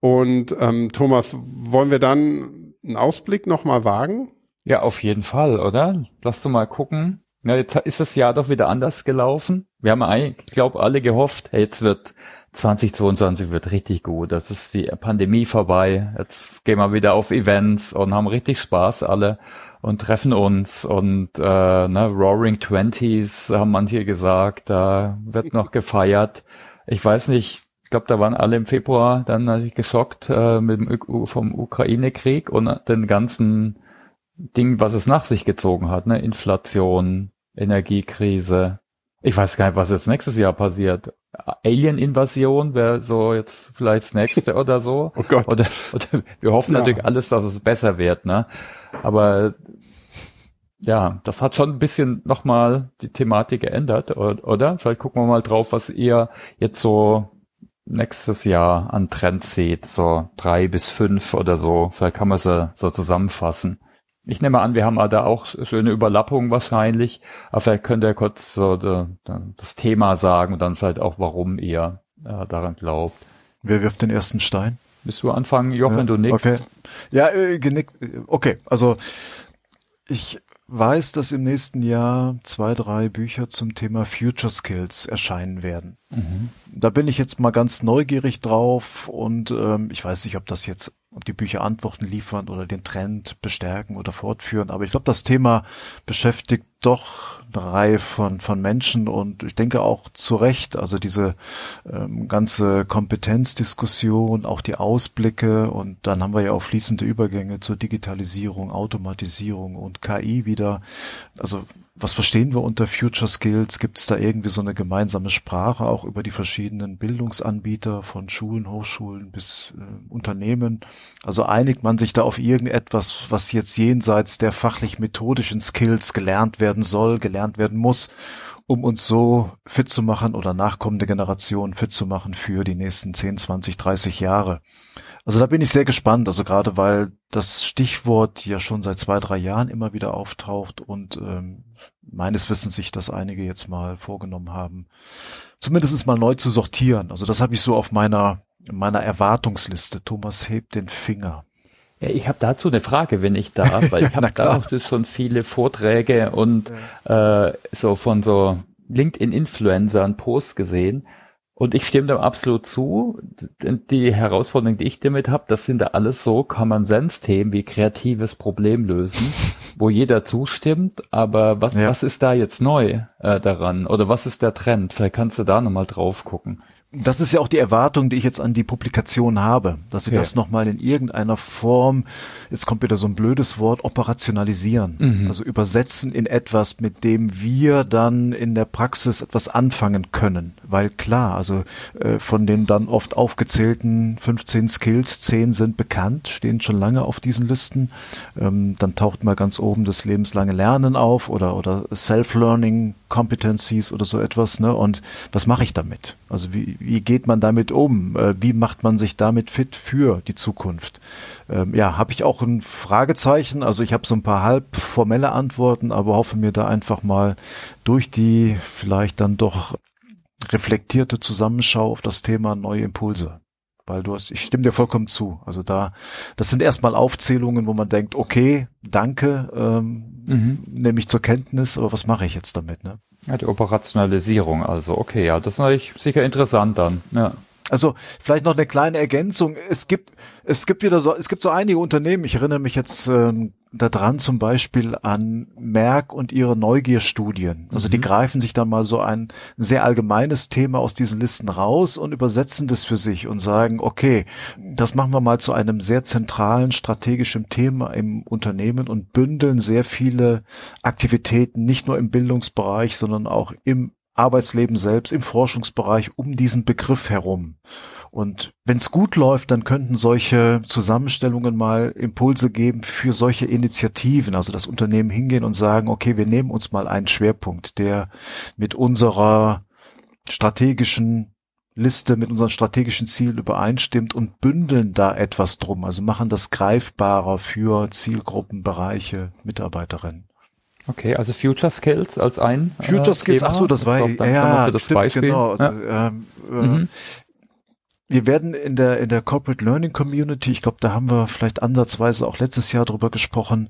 Und ähm, Thomas, wollen wir dann einen Ausblick nochmal wagen? Ja, auf jeden Fall, oder? Lass du mal gucken. Ja, jetzt ist das Jahr doch wieder anders gelaufen. Wir haben ich glaube, alle gehofft, hey, jetzt wird 2022 wird richtig gut. Das ist die Pandemie vorbei. Jetzt gehen wir wieder auf Events und haben richtig Spaß alle und treffen uns und äh, ne, Roaring Twenties haben manche gesagt, da wird noch gefeiert. Ich weiß nicht, ich glaube, da waren alle im Februar dann natürlich geschockt äh, mit dem, vom Ukraine-Krieg und den ganzen Ding, was es nach sich gezogen hat, ne? Inflation, Energiekrise, ich weiß gar nicht, was jetzt nächstes Jahr passiert. Alien-Invasion wäre so jetzt vielleicht das nächste oder so. Oh Gott. Oder, oder wir hoffen ja. natürlich alles, dass es besser wird, ne? Aber ja, das hat schon ein bisschen nochmal die Thematik geändert, oder? Vielleicht gucken wir mal drauf, was ihr jetzt so nächstes Jahr an Trends seht, so drei bis fünf oder so. Vielleicht kann man sie so zusammenfassen. Ich nehme an, wir haben da auch schöne Überlappungen wahrscheinlich, aber vielleicht könnt ihr kurz so das Thema sagen und dann vielleicht auch, warum ihr äh, daran glaubt. Wer wirft den ersten Stein? Bist du anfangen, Jochen, ja, du nix? Okay. Ja, äh, genickt. Okay, also ich weiß, dass im nächsten Jahr zwei, drei Bücher zum Thema Future Skills erscheinen werden. Mhm. Da bin ich jetzt mal ganz neugierig drauf und ähm, ich weiß nicht, ob das jetzt ob die Bücher Antworten liefern oder den Trend bestärken oder fortführen. Aber ich glaube, das Thema beschäftigt doch eine Reihe von, von Menschen und ich denke auch zu Recht, also diese ähm, ganze Kompetenzdiskussion, auch die Ausblicke und dann haben wir ja auch fließende Übergänge zur Digitalisierung, Automatisierung und KI wieder. Also was verstehen wir unter Future Skills? Gibt es da irgendwie so eine gemeinsame Sprache auch über die verschiedenen Bildungsanbieter von Schulen, Hochschulen bis äh, Unternehmen? Also einigt man sich da auf irgendetwas, was jetzt jenseits der fachlich-methodischen Skills gelernt werden soll, gelernt werden muss, um uns so fit zu machen oder nachkommende Generationen fit zu machen für die nächsten 10, 20, 30 Jahre? Also da bin ich sehr gespannt, also gerade weil das Stichwort ja schon seit zwei, drei Jahren immer wieder auftaucht und ähm, meines Wissens sich das einige jetzt mal vorgenommen haben, zumindest mal neu zu sortieren. Also das habe ich so auf meiner meiner Erwartungsliste. Thomas hebt den Finger. Ja, ich habe dazu eine Frage, wenn ich darf, weil ich habe da auch schon viele Vorträge und ja. äh, so von so LinkedIn-Influencern Posts gesehen und ich stimme dem absolut zu. Die Herausforderung, die ich damit habe, das sind da alles so Common Sense Themen wie kreatives Problem lösen, wo jeder zustimmt. Aber was, ja. was ist da jetzt neu äh, daran? Oder was ist der Trend? Vielleicht kannst du da nochmal drauf gucken das ist ja auch die Erwartung, die ich jetzt an die Publikation habe, dass sie ja. das nochmal in irgendeiner Form, jetzt kommt wieder so ein blödes Wort, operationalisieren. Mhm. Also übersetzen in etwas, mit dem wir dann in der Praxis etwas anfangen können. Weil klar, also äh, von den dann oft aufgezählten 15 Skills, 10 sind bekannt, stehen schon lange auf diesen Listen. Ähm, dann taucht mal ganz oben das lebenslange Lernen auf oder, oder Self-Learning Competencies oder so etwas, ne? Und was mache ich damit? Also wie, wie geht man damit um? Äh, wie macht man sich damit fit für die Zukunft? Ähm, ja, habe ich auch ein Fragezeichen. Also ich habe so ein paar halb formelle Antworten, aber hoffe mir da einfach mal durch die vielleicht dann doch reflektierte Zusammenschau auf das Thema neue Impulse weil du hast, ich stimme dir vollkommen zu. Also da, das sind erstmal Aufzählungen, wo man denkt, okay, danke, ähm, mhm. nehme ich zur Kenntnis, aber was mache ich jetzt damit? Ne? Ja, die Operationalisierung, also okay, ja, das ist natürlich sicher interessant dann. Ja. Also vielleicht noch eine kleine Ergänzung. Es gibt es gibt wieder so es gibt so einige Unternehmen. Ich erinnere mich jetzt ähm, daran zum Beispiel an Merck und ihre Neugierstudien. Also mhm. die greifen sich dann mal so ein sehr allgemeines Thema aus diesen Listen raus und übersetzen das für sich und sagen, okay, das machen wir mal zu einem sehr zentralen strategischen Thema im Unternehmen und bündeln sehr viele Aktivitäten nicht nur im Bildungsbereich, sondern auch im Arbeitsleben selbst, im Forschungsbereich um diesen Begriff herum. Und wenn es gut läuft, dann könnten solche Zusammenstellungen mal Impulse geben für solche Initiativen, also das Unternehmen hingehen und sagen, okay, wir nehmen uns mal einen Schwerpunkt, der mit unserer strategischen Liste, mit unseren strategischen Zielen übereinstimmt und bündeln da etwas drum, also machen das greifbarer für Zielgruppen, Bereiche, Mitarbeiterinnen. Okay, also Future Skills als ein Future äh, Skills, ach so, das war ja, für das stimmt, Beispiel. genau. Also, ja. ähm, äh, mhm. Wir werden in der in der Corporate Learning Community, ich glaube, da haben wir vielleicht ansatzweise auch letztes Jahr drüber gesprochen,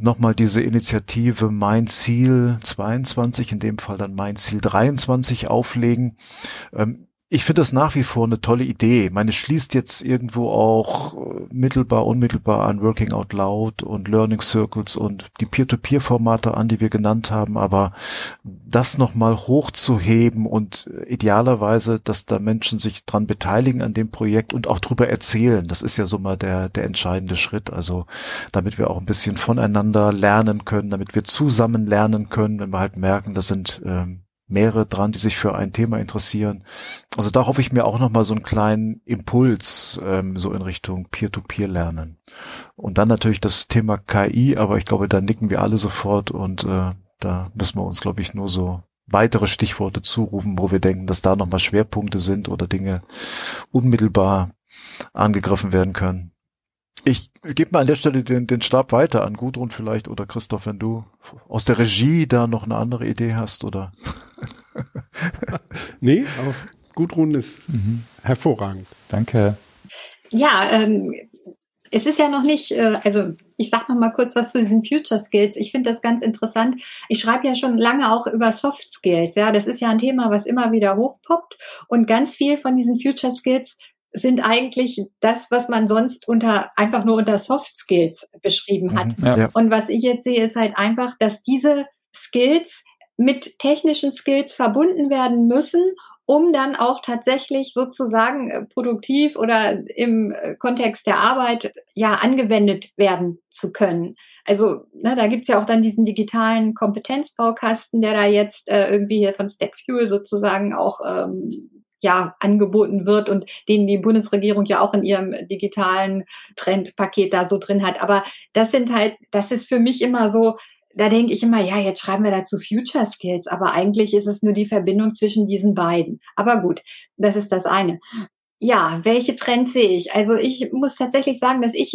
nochmal diese Initiative Mein Ziel 22, in dem Fall dann Mein Ziel 23 auflegen. Ähm, ich finde das nach wie vor eine tolle Idee. Meine schließt jetzt irgendwo auch äh, mittelbar, unmittelbar an Working Out Loud und Learning Circles und die Peer-to-Peer-Formate an, die wir genannt haben. Aber das nochmal hochzuheben und idealerweise, dass da Menschen sich dran beteiligen an dem Projekt und auch drüber erzählen, das ist ja so mal der, der entscheidende Schritt. Also damit wir auch ein bisschen voneinander lernen können, damit wir zusammen lernen können, wenn wir halt merken, das sind ähm, mehrere dran, die sich für ein Thema interessieren. Also da hoffe ich mir auch nochmal so einen kleinen Impuls ähm, so in Richtung Peer-to-Peer-Lernen. Und dann natürlich das Thema KI, aber ich glaube, da nicken wir alle sofort und äh, da müssen wir uns, glaube ich, nur so weitere Stichworte zurufen, wo wir denken, dass da nochmal Schwerpunkte sind oder Dinge unmittelbar angegriffen werden können. Ich gebe mal an der Stelle den, den Stab weiter an Gudrun vielleicht oder Christoph, wenn du aus der Regie da noch eine andere Idee hast oder. nee, aber Gudrun ist mhm. hervorragend. Danke. Ja, ähm, es ist ja noch nicht, äh, also ich sag noch mal kurz was zu diesen Future Skills. Ich finde das ganz interessant. Ich schreibe ja schon lange auch über Soft Skills. Ja, das ist ja ein Thema, was immer wieder hochpoppt und ganz viel von diesen Future Skills sind eigentlich das, was man sonst unter einfach nur unter Soft Skills beschrieben hat. Mhm, ja. Und was ich jetzt sehe, ist halt einfach, dass diese Skills mit technischen Skills verbunden werden müssen, um dann auch tatsächlich sozusagen äh, produktiv oder im äh, Kontext der Arbeit ja angewendet werden zu können. Also ne, da gibt's ja auch dann diesen digitalen Kompetenzbaukasten, der da jetzt äh, irgendwie hier von Stackfuel sozusagen auch ähm, ja angeboten wird und den die Bundesregierung ja auch in ihrem digitalen Trendpaket da so drin hat. Aber das sind halt, das ist für mich immer so, da denke ich immer, ja, jetzt schreiben wir dazu Future Skills, aber eigentlich ist es nur die Verbindung zwischen diesen beiden. Aber gut, das ist das eine. Ja, welche Trends sehe ich? Also ich muss tatsächlich sagen, dass ich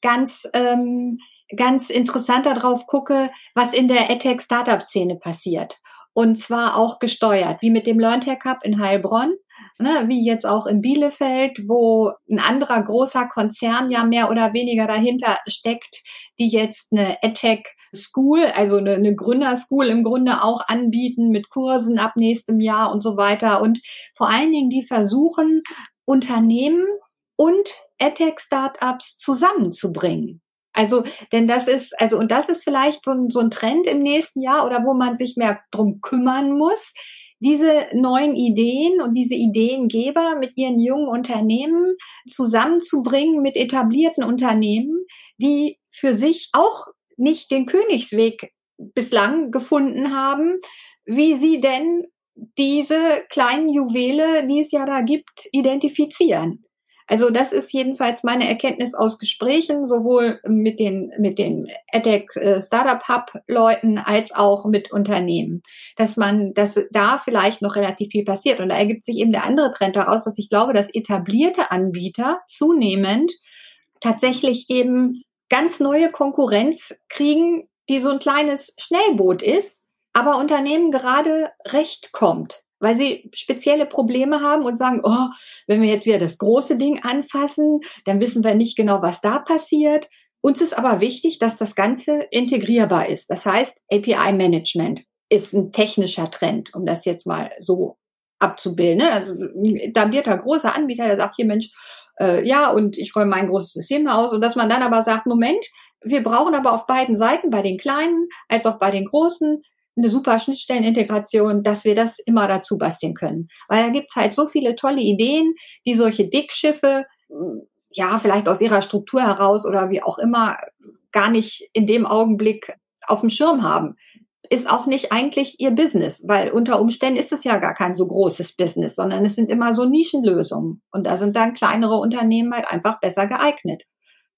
ganz ähm, ganz interessant darauf gucke, was in der EdTech Startup Szene passiert und zwar auch gesteuert, wie mit dem LearnTech Cup in Heilbronn, ne, wie jetzt auch in Bielefeld, wo ein anderer großer Konzern ja mehr oder weniger dahinter steckt, die jetzt eine EdTech School, also eine, eine Gründerschool im Grunde auch anbieten mit Kursen ab nächstem Jahr und so weiter und vor allen Dingen die versuchen, Unternehmen und EdTech-Startups zusammenzubringen. Also, denn das ist, also, und das ist vielleicht so ein, so ein Trend im nächsten Jahr oder wo man sich mehr drum kümmern muss, diese neuen Ideen und diese Ideengeber mit ihren jungen Unternehmen zusammenzubringen mit etablierten Unternehmen, die für sich auch nicht den Königsweg bislang gefunden haben, wie sie denn diese kleinen Juwele, die es ja da gibt, identifizieren. Also das ist jedenfalls meine Erkenntnis aus Gesprächen, sowohl mit den, mit den EdTech äh, Startup Hub Leuten als auch mit Unternehmen, dass man, dass da vielleicht noch relativ viel passiert. Und da ergibt sich eben der andere Trend daraus, dass ich glaube, dass etablierte Anbieter zunehmend tatsächlich eben ganz neue Konkurrenz kriegen, die so ein kleines Schnellboot ist, aber Unternehmen gerade recht kommt weil sie spezielle Probleme haben und sagen, oh, wenn wir jetzt wieder das große Ding anfassen, dann wissen wir nicht genau, was da passiert. Uns ist aber wichtig, dass das Ganze integrierbar ist. Das heißt, API-Management ist ein technischer Trend, um das jetzt mal so abzubilden. Ne? Also ein etablierter großer Anbieter, der sagt hier, Mensch, äh, ja, und ich räume mein großes System aus. Und dass man dann aber sagt, Moment, wir brauchen aber auf beiden Seiten, bei den Kleinen als auch bei den Großen, eine super Schnittstellenintegration, dass wir das immer dazu basteln können. Weil da gibt's halt so viele tolle Ideen, die solche Dickschiffe, hm, ja, vielleicht aus ihrer Struktur heraus oder wie auch immer, gar nicht in dem Augenblick auf dem Schirm haben. Ist auch nicht eigentlich ihr Business, weil unter Umständen ist es ja gar kein so großes Business, sondern es sind immer so Nischenlösungen. Und da sind dann kleinere Unternehmen halt einfach besser geeignet.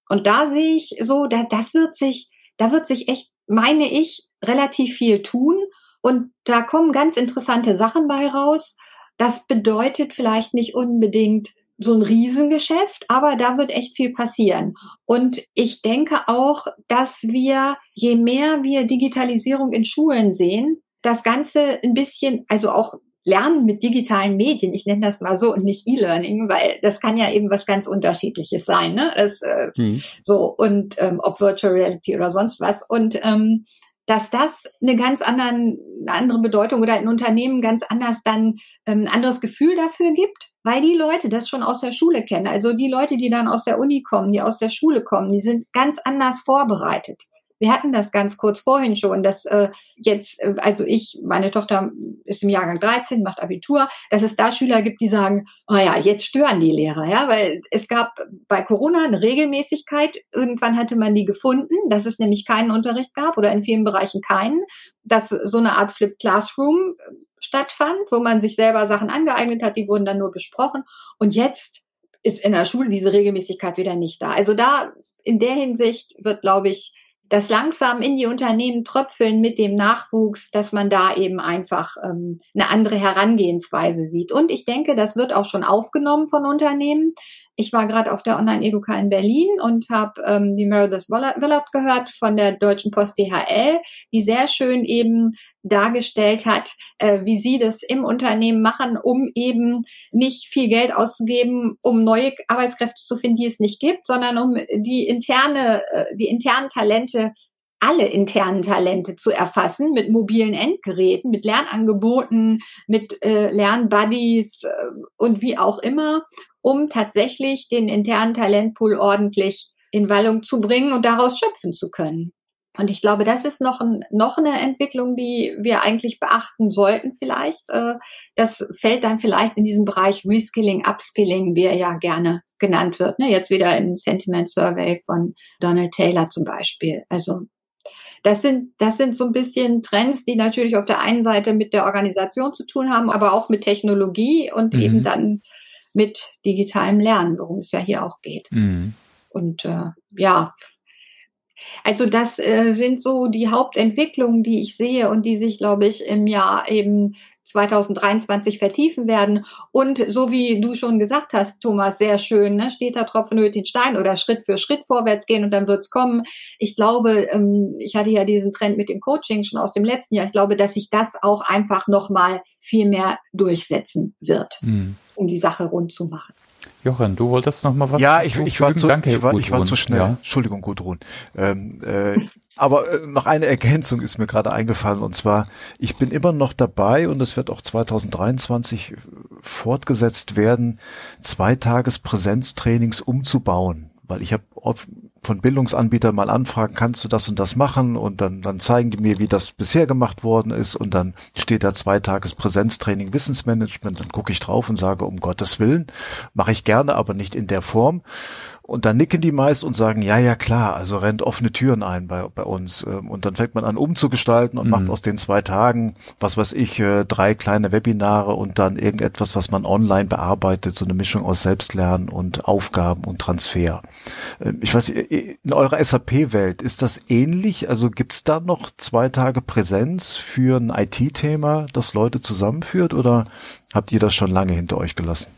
Und da sehe ich so, dass das wird sich, da wird sich echt meine ich, relativ viel tun. Und da kommen ganz interessante Sachen bei raus. Das bedeutet vielleicht nicht unbedingt so ein Riesengeschäft, aber da wird echt viel passieren. Und ich denke auch, dass wir, je mehr wir Digitalisierung in Schulen sehen, das Ganze ein bisschen, also auch Lernen mit digitalen Medien, ich nenne das mal so und nicht E-Learning, weil das kann ja eben was ganz Unterschiedliches sein, ne? Das, äh, hm. So und ähm, ob Virtual Reality oder sonst was und ähm, dass das eine ganz anderen, eine andere Bedeutung oder in Unternehmen ganz anders dann ähm, anderes Gefühl dafür gibt, weil die Leute das schon aus der Schule kennen. Also die Leute, die dann aus der Uni kommen, die aus der Schule kommen, die sind ganz anders vorbereitet. Wir hatten das ganz kurz vorhin schon, dass äh, jetzt, äh, also ich, meine Tochter ist im Jahrgang 13, macht Abitur, dass es da Schüler gibt, die sagen, oh ja, jetzt stören die Lehrer, ja, weil es gab bei Corona eine Regelmäßigkeit. Irgendwann hatte man die gefunden, dass es nämlich keinen Unterricht gab oder in vielen Bereichen keinen, dass so eine Art Flip Classroom äh, stattfand, wo man sich selber Sachen angeeignet hat, die wurden dann nur besprochen. Und jetzt ist in der Schule diese Regelmäßigkeit wieder nicht da. Also da in der Hinsicht wird, glaube ich, das langsam in die Unternehmen tröpfeln mit dem Nachwuchs, dass man da eben einfach ähm, eine andere Herangehensweise sieht. Und ich denke, das wird auch schon aufgenommen von Unternehmen. Ich war gerade auf der Online-Educa in Berlin und habe ähm, die Meredith Willard gehört von der Deutschen Post DHL, die sehr schön eben dargestellt hat, äh, wie sie das im Unternehmen machen, um eben nicht viel Geld auszugeben, um neue Arbeitskräfte zu finden, die es nicht gibt, sondern um die interne, äh, die internen Talente alle internen Talente zu erfassen mit mobilen Endgeräten, mit Lernangeboten, mit äh, Lernbuddies äh, und wie auch immer, um tatsächlich den internen Talentpool ordentlich in Wallung zu bringen und daraus schöpfen zu können. Und ich glaube, das ist noch, ein, noch eine Entwicklung, die wir eigentlich beachten sollten vielleicht. Äh, das fällt dann vielleicht in diesem Bereich Reskilling, Upskilling, wie er ja gerne genannt wird. Ne? Jetzt wieder im Sentiment Survey von Donald Taylor zum Beispiel. Also das sind, das sind so ein bisschen Trends, die natürlich auf der einen Seite mit der Organisation zu tun haben, aber auch mit Technologie und mhm. eben dann mit digitalem Lernen, worum es ja hier auch geht. Mhm. Und äh, ja, also das äh, sind so die Hauptentwicklungen, die ich sehe und die sich, glaube ich, im Jahr eben 2023 vertiefen werden. Und so wie du schon gesagt hast, Thomas, sehr schön, ne? steht da Tropfen höhlt den Stein oder Schritt für Schritt vorwärts gehen und dann wird's kommen. Ich glaube, ähm, ich hatte ja diesen Trend mit dem Coaching schon aus dem letzten Jahr. Ich glaube, dass sich das auch einfach nochmal viel mehr durchsetzen wird, mhm. um die Sache rund zu machen. Jochen, du wolltest noch mal was Ja, ich, ich, war zu, Danke, ich, war, ich war zu schnell. Ja. Entschuldigung, Gudrun. Ähm, äh, aber äh, noch eine Ergänzung ist mir gerade eingefallen und zwar, ich bin immer noch dabei und es wird auch 2023 fortgesetzt werden, zwei Tages Präsenztrainings umzubauen, weil ich habe von Bildungsanbietern mal anfragen, kannst du das und das machen? Und dann, dann zeigen die mir, wie das bisher gemacht worden ist. Und dann steht da zwei Tages Präsenztraining Wissensmanagement. Dann gucke ich drauf und sage, um Gottes Willen, mache ich gerne, aber nicht in der Form. Und dann nicken die meist und sagen, ja, ja, klar, also rennt offene Türen ein bei, bei uns. Ähm, und dann fängt man an umzugestalten und mhm. macht aus den zwei Tagen, was weiß ich, äh, drei kleine Webinare und dann irgendetwas, was man online bearbeitet, so eine Mischung aus Selbstlernen und Aufgaben und Transfer. Ähm, ich weiß, in eurer SAP-Welt ist das ähnlich? Also gibt's da noch zwei Tage Präsenz für ein IT-Thema, das Leute zusammenführt oder habt ihr das schon lange hinter euch gelassen?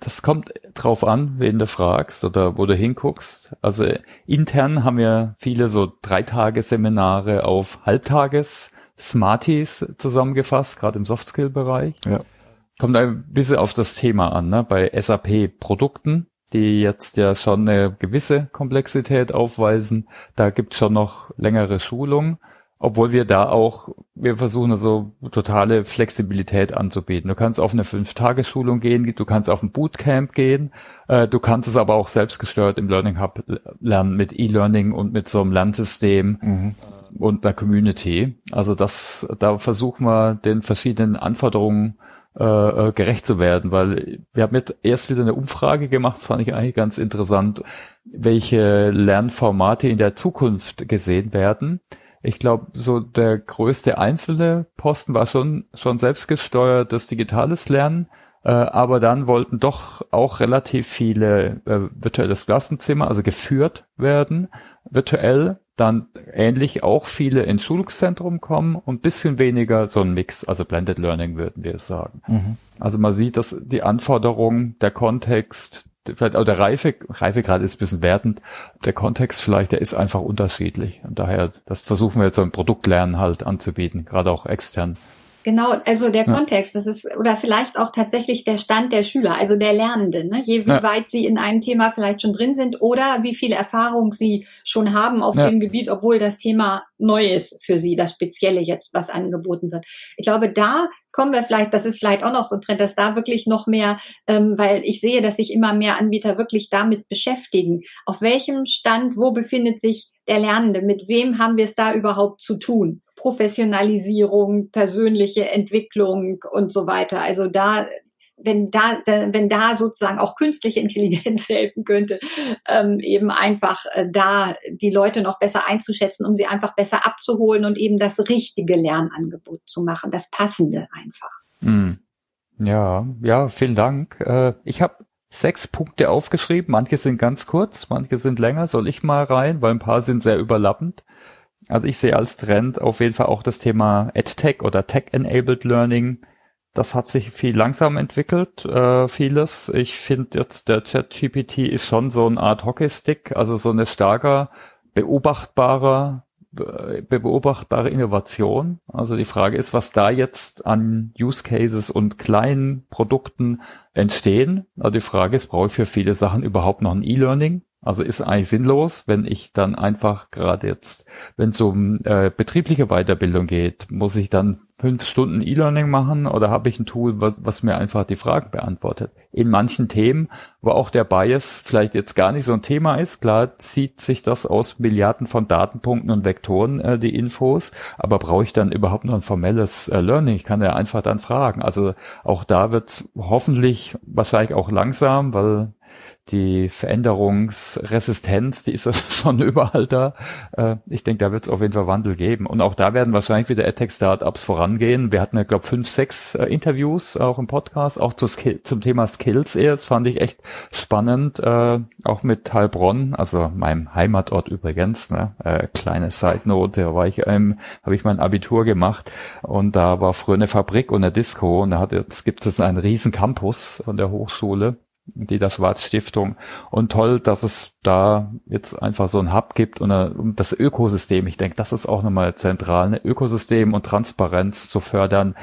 Das kommt drauf an, wen du fragst oder wo du hinguckst. Also intern haben wir viele so Dreitageseminare auf Halbtages Smarties zusammengefasst, gerade im Softskill-Bereich. Ja. Kommt ein bisschen auf das Thema an, ne? bei SAP-Produkten, die jetzt ja schon eine gewisse Komplexität aufweisen. Da gibt's schon noch längere Schulungen obwohl wir da auch, wir versuchen also totale Flexibilität anzubieten. Du kannst auf eine Fünf-Tage-Schulung gehen, du kannst auf ein Bootcamp gehen, äh, du kannst es aber auch selbstgesteuert im Learning Hub lernen mit E-Learning und mit so einem Lernsystem mhm. und einer Community. Also das, da versuchen wir den verschiedenen Anforderungen äh, äh, gerecht zu werden, weil wir haben jetzt erst wieder eine Umfrage gemacht, das fand ich eigentlich ganz interessant, welche Lernformate in der Zukunft gesehen werden ich glaube, so der größte einzelne Posten war schon, schon selbstgesteuertes digitales Lernen. Äh, aber dann wollten doch auch relativ viele äh, virtuelles Klassenzimmer, also geführt werden, virtuell. Dann ähnlich auch viele ins Schulungszentrum kommen und bisschen weniger so ein Mix, also Blended Learning würden wir sagen. Mhm. Also man sieht, dass die Anforderungen, der Kontext, vielleicht auch der Reife, Reifegrad ist ein bisschen wertend, der Kontext vielleicht, der ist einfach unterschiedlich. Und daher, das versuchen wir jetzt so im Produktlernen halt anzubieten, gerade auch extern. Genau, also der ja. Kontext, das ist, oder vielleicht auch tatsächlich der Stand der Schüler, also der Lernenden, ne? je wie ja. weit sie in einem Thema vielleicht schon drin sind oder wie viel Erfahrung sie schon haben auf ja. dem Gebiet, obwohl das Thema neu ist für sie, das Spezielle jetzt, was angeboten wird. Ich glaube, da kommen wir vielleicht, das ist vielleicht auch noch so ein Trend, dass da wirklich noch mehr, ähm, weil ich sehe, dass sich immer mehr Anbieter wirklich damit beschäftigen. Auf welchem Stand, wo befindet sich der Lernende? Mit wem haben wir es da überhaupt zu tun? Professionalisierung, persönliche Entwicklung und so weiter. Also da, wenn da, wenn da sozusagen auch künstliche Intelligenz helfen könnte, ähm, eben einfach äh, da die Leute noch besser einzuschätzen, um sie einfach besser abzuholen und eben das richtige Lernangebot zu machen, das passende einfach. Hm. Ja, ja, vielen Dank. Äh, ich habe sechs Punkte aufgeschrieben. Manche sind ganz kurz, manche sind länger. Soll ich mal rein, weil ein paar sind sehr überlappend. Also ich sehe als Trend auf jeden Fall auch das Thema EdTech oder Tech-Enabled Learning. Das hat sich viel langsam entwickelt, äh, vieles. Ich finde jetzt der ChatGPT ist schon so eine Art Hockeystick, also so eine starker, beobachtbarer, beobachtbare Innovation. Also die Frage ist, was da jetzt an Use Cases und kleinen Produkten entstehen. Also die Frage ist, brauche ich für viele Sachen überhaupt noch ein E-Learning? Also ist eigentlich sinnlos, wenn ich dann einfach gerade jetzt, wenn es um äh, betriebliche Weiterbildung geht, muss ich dann fünf Stunden E-Learning machen oder habe ich ein Tool, was, was mir einfach die Fragen beantwortet? In manchen Themen, wo auch der Bias vielleicht jetzt gar nicht so ein Thema ist, klar zieht sich das aus Milliarden von Datenpunkten und Vektoren äh, die Infos, aber brauche ich dann überhaupt noch ein formelles äh, Learning? Ich kann ja einfach dann fragen. Also auch da wird hoffentlich wahrscheinlich auch langsam, weil die Veränderungsresistenz, die ist ja schon überall da. Äh, ich denke, da wird es auf jeden Fall Wandel geben. Und auch da werden wahrscheinlich wieder AdTech-Startups vorangehen. Wir hatten ja, glaube fünf, sechs äh, Interviews auch im Podcast, auch zu Skill, zum Thema Skills. Das fand ich echt spannend, äh, auch mit Heilbronn, also meinem Heimatort übrigens. Ne? Kleine Side-Note, da war ich, ähm, habe ich mein Abitur gemacht und da war früher eine Fabrik und eine Disco und da hat jetzt gibt es einen riesen Campus an der Hochschule die der Schwarz Stiftung. Und toll, dass es da jetzt einfach so ein Hub gibt und, und das Ökosystem. Ich denke, das ist auch nochmal zentral, ein Ökosystem und Transparenz zu fördern.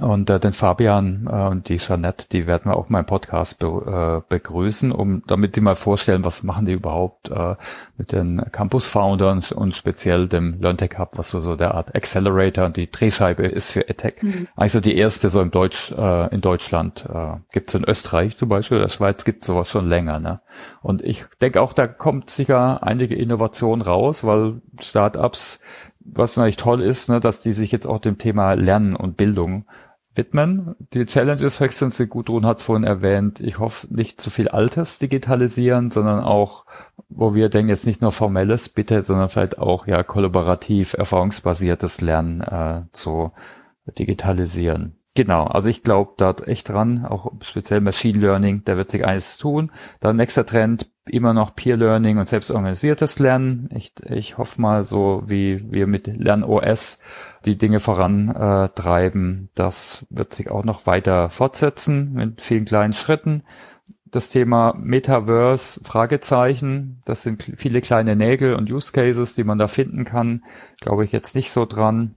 Und äh, den Fabian äh, und die Jeanette, die werden wir auch mal im Podcast be äh, begrüßen, um damit die mal vorstellen, was machen die überhaupt äh, mit den Campus-Foundern und speziell dem LearnTech Hub, was so, so der Art Accelerator und die Drehscheibe ist für EdTech. Mhm. Also die erste so im Deutsch, äh, in Deutschland äh, gibt in Österreich zum Beispiel, in der Schweiz gibt sowas schon länger. Ne? Und ich denke auch, da kommt sicher einige Innovation raus, weil Startups was natürlich toll ist, ne, dass die sich jetzt auch dem Thema Lernen und Bildung widmen. Die Challenges wechseln sich, Gudrun hat es vorhin erwähnt, ich hoffe nicht zu viel Altes digitalisieren, sondern auch, wo wir denken, jetzt nicht nur formelles bitte, sondern vielleicht auch ja kollaborativ, erfahrungsbasiertes Lernen äh, zu digitalisieren. Genau, also ich glaube da echt dran, auch speziell Machine Learning, da wird sich eines tun. Dann nächster Trend, immer noch Peer Learning und selbstorganisiertes Lernen. Ich, ich hoffe mal, so wie wir mit LernOS die Dinge vorantreiben, das wird sich auch noch weiter fortsetzen mit vielen kleinen Schritten. Das Thema Metaverse, Fragezeichen, das sind viele kleine Nägel und Use Cases, die man da finden kann, glaube ich jetzt nicht so dran.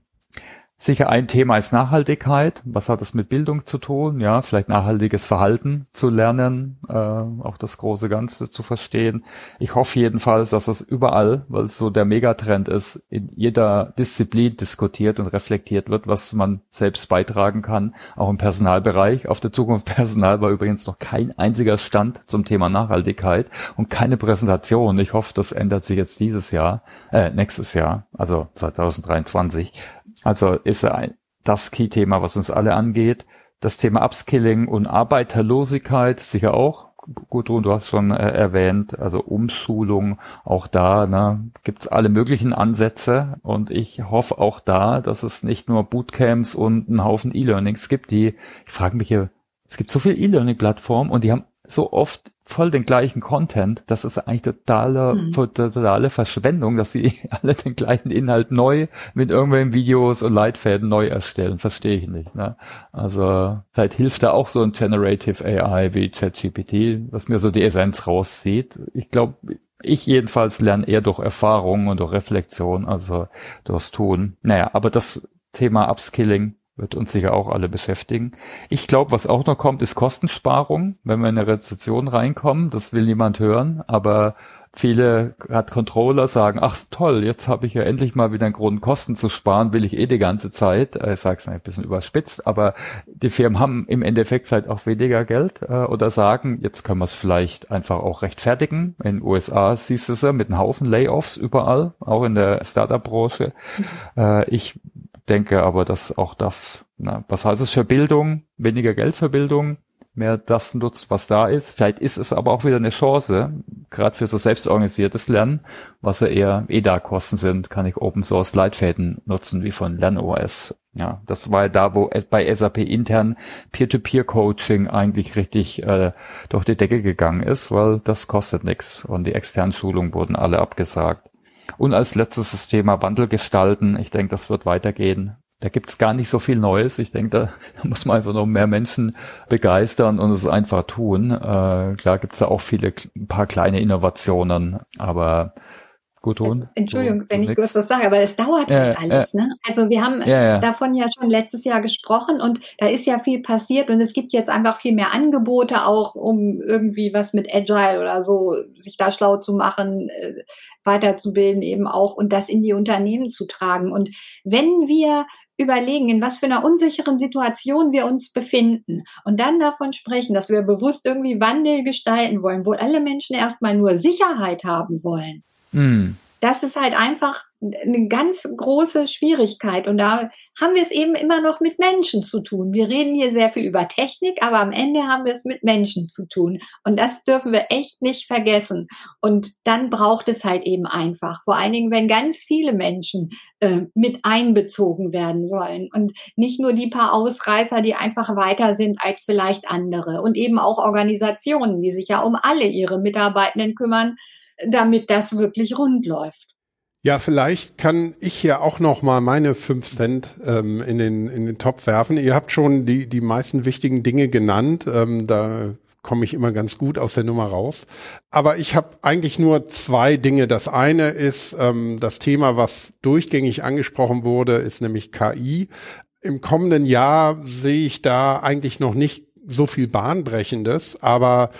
Sicher ein Thema ist Nachhaltigkeit. Was hat das mit Bildung zu tun? Ja, vielleicht nachhaltiges Verhalten zu lernen, äh, auch das große Ganze zu verstehen. Ich hoffe jedenfalls, dass das überall, weil es so der Megatrend ist, in jeder Disziplin diskutiert und reflektiert wird, was man selbst beitragen kann, auch im Personalbereich. Auf der Zukunft Personal war übrigens noch kein einziger Stand zum Thema Nachhaltigkeit und keine Präsentation. Ich hoffe, das ändert sich jetzt dieses Jahr, äh, nächstes Jahr, also 2023 also ist das Key-Thema, was uns alle angeht. Das Thema Upskilling und Arbeiterlosigkeit sicher auch. Gudrun, du hast schon äh, erwähnt, also Umschulung, auch da ne, gibt alle möglichen Ansätze und ich hoffe auch da, dass es nicht nur Bootcamps und einen Haufen E-Learnings gibt, die, ich frage mich hier, es gibt so viele E-Learning-Plattformen und die haben so oft voll den gleichen Content, das ist eigentlich totale, mhm. totale Verschwendung, dass sie alle den gleichen Inhalt neu mit irgendwelchen Videos und Leitfäden neu erstellen. Verstehe ich nicht. Ne? Also vielleicht hilft da auch so ein Generative AI wie ChatGPT, was mir so die Essenz rauszieht. Ich glaube, ich jedenfalls lerne eher durch Erfahrung und durch Reflexion, also durchs Tun. Naja, aber das Thema Upskilling wird uns sicher auch alle beschäftigen. Ich glaube, was auch noch kommt, ist Kostensparung, wenn wir in eine Rezession reinkommen. Das will niemand hören, aber viele gerade Controller sagen, ach toll, jetzt habe ich ja endlich mal wieder einen Grund, Kosten zu sparen, will ich eh die ganze Zeit. Ich sage es ein bisschen überspitzt, aber die Firmen haben im Endeffekt vielleicht auch weniger Geld äh, oder sagen, jetzt können wir es vielleicht einfach auch rechtfertigen. In den USA siehst du es ja mit einem Haufen Layoffs überall, auch in der Startup-Branche. Äh, ich denke aber, dass auch das, na, was heißt es für Bildung? Weniger Geld für Bildung, mehr das nutzt, was da ist. Vielleicht ist es aber auch wieder eine Chance, gerade für so selbstorganisiertes Lernen, was ja eher EDA-Kosten sind, kann ich Open Source Leitfäden nutzen, wie von LernOS. Ja, das war ja da, wo bei SAP intern Peer-to-Peer-Coaching eigentlich richtig äh, durch die Decke gegangen ist, weil das kostet nichts und die externen Schulungen wurden alle abgesagt. Und als letztes das Thema Wandel gestalten. Ich denke, das wird weitergehen. Da gibt's gar nicht so viel Neues. Ich denke, da, muss man einfach noch mehr Menschen begeistern und es einfach tun. Äh, klar gibt's da auch viele, ein paar kleine Innovationen, aber Gudrun? Also, Entschuldigung, so, wenn ich kurz was sage, aber es dauert ja, halt alles. Ja. Ne? Also wir haben ja, davon ja schon letztes Jahr gesprochen und da ist ja viel passiert und es gibt jetzt einfach viel mehr Angebote auch, um irgendwie was mit Agile oder so sich da schlau zu machen, äh, weiterzubilden eben auch und das in die Unternehmen zu tragen. Und wenn wir überlegen, in was für einer unsicheren Situation wir uns befinden und dann davon sprechen, dass wir bewusst irgendwie Wandel gestalten wollen, wo alle Menschen erstmal nur Sicherheit haben wollen, Mm. Das ist halt einfach eine ganz große Schwierigkeit. Und da haben wir es eben immer noch mit Menschen zu tun. Wir reden hier sehr viel über Technik, aber am Ende haben wir es mit Menschen zu tun. Und das dürfen wir echt nicht vergessen. Und dann braucht es halt eben einfach. Vor allen Dingen, wenn ganz viele Menschen äh, mit einbezogen werden sollen. Und nicht nur die paar Ausreißer, die einfach weiter sind als vielleicht andere. Und eben auch Organisationen, die sich ja um alle ihre Mitarbeitenden kümmern damit das wirklich rund läuft. Ja, vielleicht kann ich hier auch noch mal meine fünf Cent ähm, in den in den Topf werfen. Ihr habt schon die die meisten wichtigen Dinge genannt. Ähm, da komme ich immer ganz gut aus der Nummer raus. Aber ich habe eigentlich nur zwei Dinge. Das eine ist ähm, das Thema, was durchgängig angesprochen wurde, ist nämlich KI. Im kommenden Jahr sehe ich da eigentlich noch nicht so viel Bahnbrechendes, aber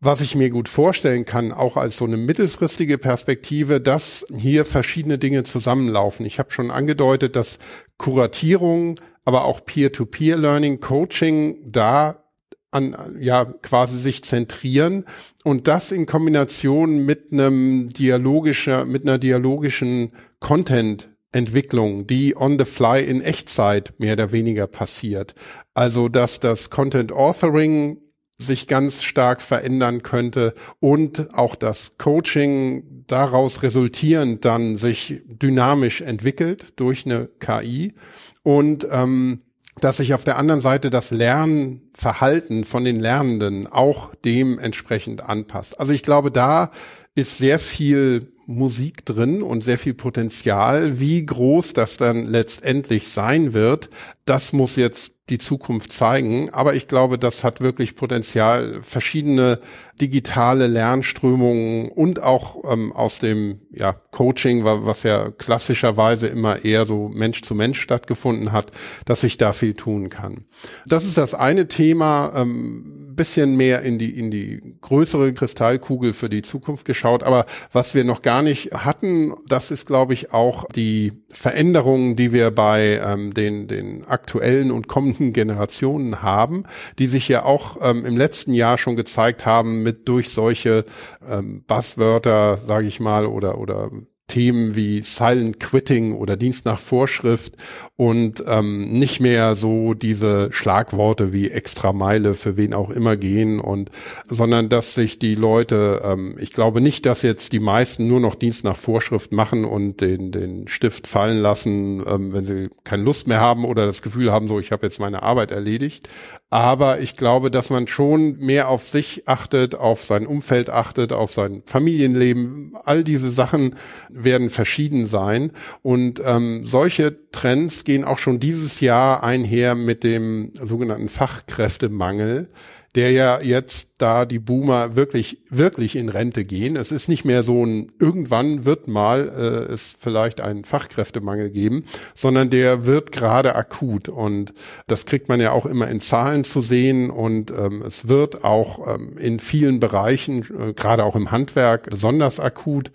was ich mir gut vorstellen kann, auch als so eine mittelfristige Perspektive, dass hier verschiedene Dinge zusammenlaufen. Ich habe schon angedeutet, dass Kuratierung, aber auch Peer-to-Peer-Learning, Coaching da an, ja, quasi sich zentrieren und das in Kombination mit einem dialogischer, mit einer dialogischen Content Entwicklung, die on the fly in Echtzeit mehr oder weniger passiert. Also, dass das Content Authoring sich ganz stark verändern könnte und auch das Coaching daraus resultierend dann sich dynamisch entwickelt durch eine KI und ähm, dass sich auf der anderen Seite das Lernverhalten von den Lernenden auch dementsprechend anpasst. Also ich glaube, da ist sehr viel Musik drin und sehr viel Potenzial. Wie groß das dann letztendlich sein wird, das muss jetzt die Zukunft zeigen. Aber ich glaube, das hat wirklich Potenzial, verschiedene digitale Lernströmungen und auch ähm, aus dem ja, Coaching, was ja klassischerweise immer eher so Mensch zu Mensch stattgefunden hat, dass sich da viel tun kann. Das ist das eine Thema. Ähm, bisschen mehr in die, in die größere Kristallkugel für die Zukunft geschaut. Aber was wir noch gar nicht hatten, das ist, glaube ich, auch die Veränderungen, die wir bei ähm, den, den aktuellen und kommenden Generationen haben, die sich ja auch ähm, im letzten Jahr schon gezeigt haben mit durch solche ähm, Buzzwörter, sage ich mal, oder, oder Themen wie Silent Quitting oder Dienst nach Vorschrift und ähm, nicht mehr so diese Schlagworte wie extra Meile für wen auch immer gehen und sondern dass sich die Leute, ähm, ich glaube nicht, dass jetzt die meisten nur noch Dienst nach Vorschrift machen und den den Stift fallen lassen, ähm, wenn sie keine Lust mehr haben oder das Gefühl haben, so ich habe jetzt meine Arbeit erledigt. Aber ich glaube, dass man schon mehr auf sich achtet, auf sein Umfeld achtet, auf sein Familienleben. All diese Sachen werden verschieden sein und ähm, solche Trends gehen auch schon dieses Jahr einher mit dem sogenannten Fachkräftemangel, der ja jetzt da die Boomer wirklich, wirklich in Rente gehen. Es ist nicht mehr so ein, irgendwann wird mal äh, es vielleicht einen Fachkräftemangel geben, sondern der wird gerade akut. Und das kriegt man ja auch immer in Zahlen zu sehen. Und ähm, es wird auch ähm, in vielen Bereichen, äh, gerade auch im Handwerk, besonders akut.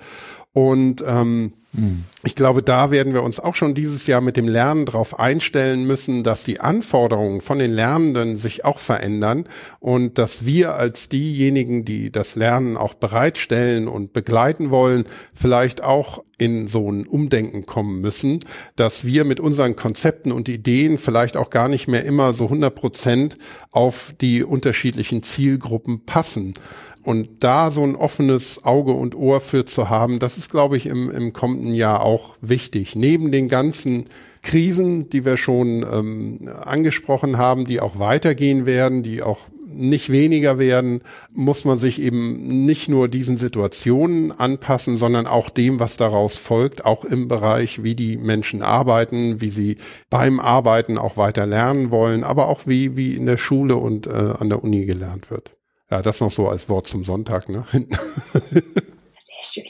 Und ähm, hm. ich glaube, da werden wir uns auch schon dieses Jahr mit dem Lernen darauf einstellen müssen, dass die Anforderungen von den Lernenden sich auch verändern und dass wir als diejenigen, die das Lernen auch bereitstellen und begleiten wollen, vielleicht auch in so ein Umdenken kommen müssen, dass wir mit unseren Konzepten und Ideen vielleicht auch gar nicht mehr immer so 100 Prozent auf die unterschiedlichen Zielgruppen passen. Und da so ein offenes Auge und Ohr für zu haben, das ist, glaube ich, im, im kommenden Jahr auch wichtig. Neben den ganzen Krisen, die wir schon ähm, angesprochen haben, die auch weitergehen werden, die auch nicht weniger werden, muss man sich eben nicht nur diesen Situationen anpassen, sondern auch dem, was daraus folgt, auch im Bereich, wie die Menschen arbeiten, wie sie beim Arbeiten auch weiter lernen wollen, aber auch wie, wie in der Schule und äh, an der Uni gelernt wird. Ja, das noch so als Wort zum Sonntag, ne? Sehr schön.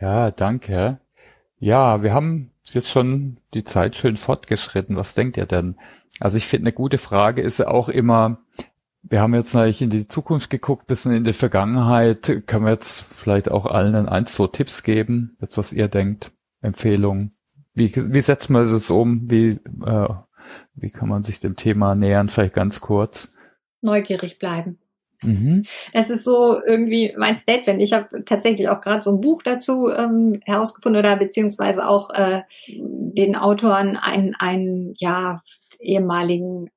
Ja, danke. Ja, wir haben jetzt schon die Zeit schön fortgeschritten. Was denkt ihr denn? Also ich finde, eine gute Frage ist ja auch immer, wir haben jetzt natürlich in die Zukunft geguckt, bisschen in die Vergangenheit. Können wir jetzt vielleicht auch allen ein, zwei Tipps geben, jetzt was ihr denkt, Empfehlungen? Wie, wie setzt man es um? Wie, äh, wie kann man sich dem Thema nähern? Vielleicht ganz kurz neugierig bleiben. Mhm. Das ist so irgendwie mein Statement. Ich habe tatsächlich auch gerade so ein Buch dazu ähm, herausgefunden oder beziehungsweise auch äh, den Autoren einen, einen ja ehemaligen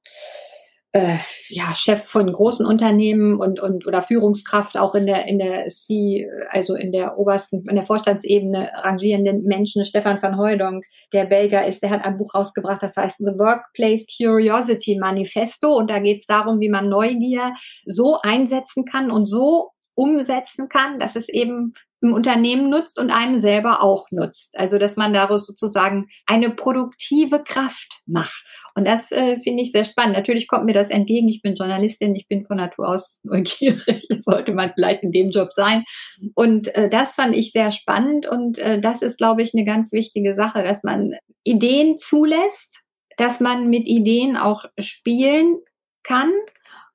äh, ja, Chef von großen Unternehmen und, und oder Führungskraft auch in der in der C, also in der obersten, in der Vorstandsebene rangierenden Menschen, Stefan van Hooydonk, der Belgier ist, der hat ein Buch rausgebracht, das heißt The Workplace Curiosity Manifesto. Und da geht es darum, wie man Neugier so einsetzen kann und so umsetzen kann, dass es eben im Unternehmen nutzt und einem selber auch nutzt. Also dass man daraus sozusagen eine produktive Kraft macht. Und das äh, finde ich sehr spannend. Natürlich kommt mir das entgegen. Ich bin Journalistin, ich bin von Natur aus neugierig. sollte man vielleicht in dem Job sein. Und äh, das fand ich sehr spannend. Und äh, das ist, glaube ich, eine ganz wichtige Sache, dass man Ideen zulässt, dass man mit Ideen auch spielen kann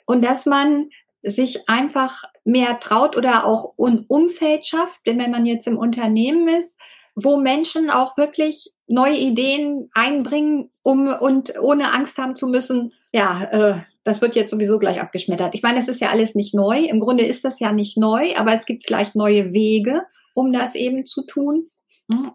und dass man sich einfach mehr traut oder auch ein Umfeld schafft. Denn wenn man jetzt im Unternehmen ist, wo Menschen auch wirklich neue Ideen einbringen, um und ohne Angst haben zu müssen, ja, äh, das wird jetzt sowieso gleich abgeschmettert. Ich meine, es ist ja alles nicht neu. Im Grunde ist das ja nicht neu, aber es gibt vielleicht neue Wege, um das eben zu tun.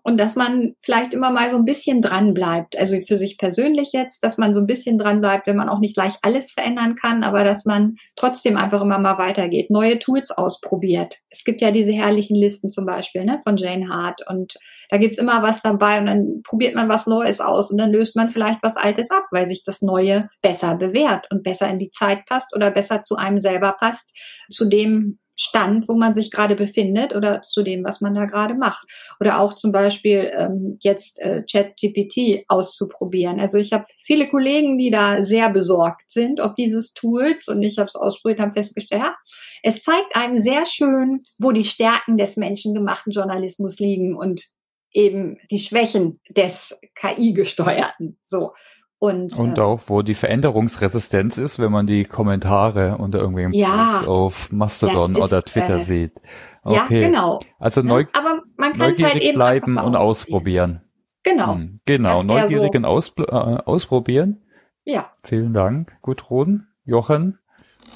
Und dass man vielleicht immer mal so ein bisschen dran bleibt. Also für sich persönlich jetzt, dass man so ein bisschen dran bleibt, wenn man auch nicht gleich alles verändern kann, aber dass man trotzdem einfach immer mal weitergeht, neue Tools ausprobiert. Es gibt ja diese herrlichen Listen zum Beispiel ne, von Jane Hart und da gibt's immer was dabei und dann probiert man was Neues aus und dann löst man vielleicht was Altes ab, weil sich das Neue besser bewährt und besser in die Zeit passt oder besser zu einem selber passt, zu dem, Stand, wo man sich gerade befindet oder zu dem, was man da gerade macht. Oder auch zum Beispiel ähm, jetzt äh, ChatGPT auszuprobieren. Also ich habe viele Kollegen, die da sehr besorgt sind, ob dieses Tools und ich habe es ausprobiert, haben festgestellt, ja, es zeigt einem sehr schön, wo die Stärken des menschengemachten Journalismus liegen und eben die Schwächen des KI-gesteuerten. So. Und, und äh, auch, wo die Veränderungsresistenz ist, wenn man die Kommentare unter irgendwelchen ja, Posts auf Mastodon ist, oder Twitter äh, sieht. Okay. Ja, genau. Also Ne? neu, Aber man kann es neugierig halt eben bleiben und ausprobieren. Genau. Hm, Genau, neugierig so- und auspl- äh, ausprobieren. Ja. Vielen Dank, Gudrun. Jochen?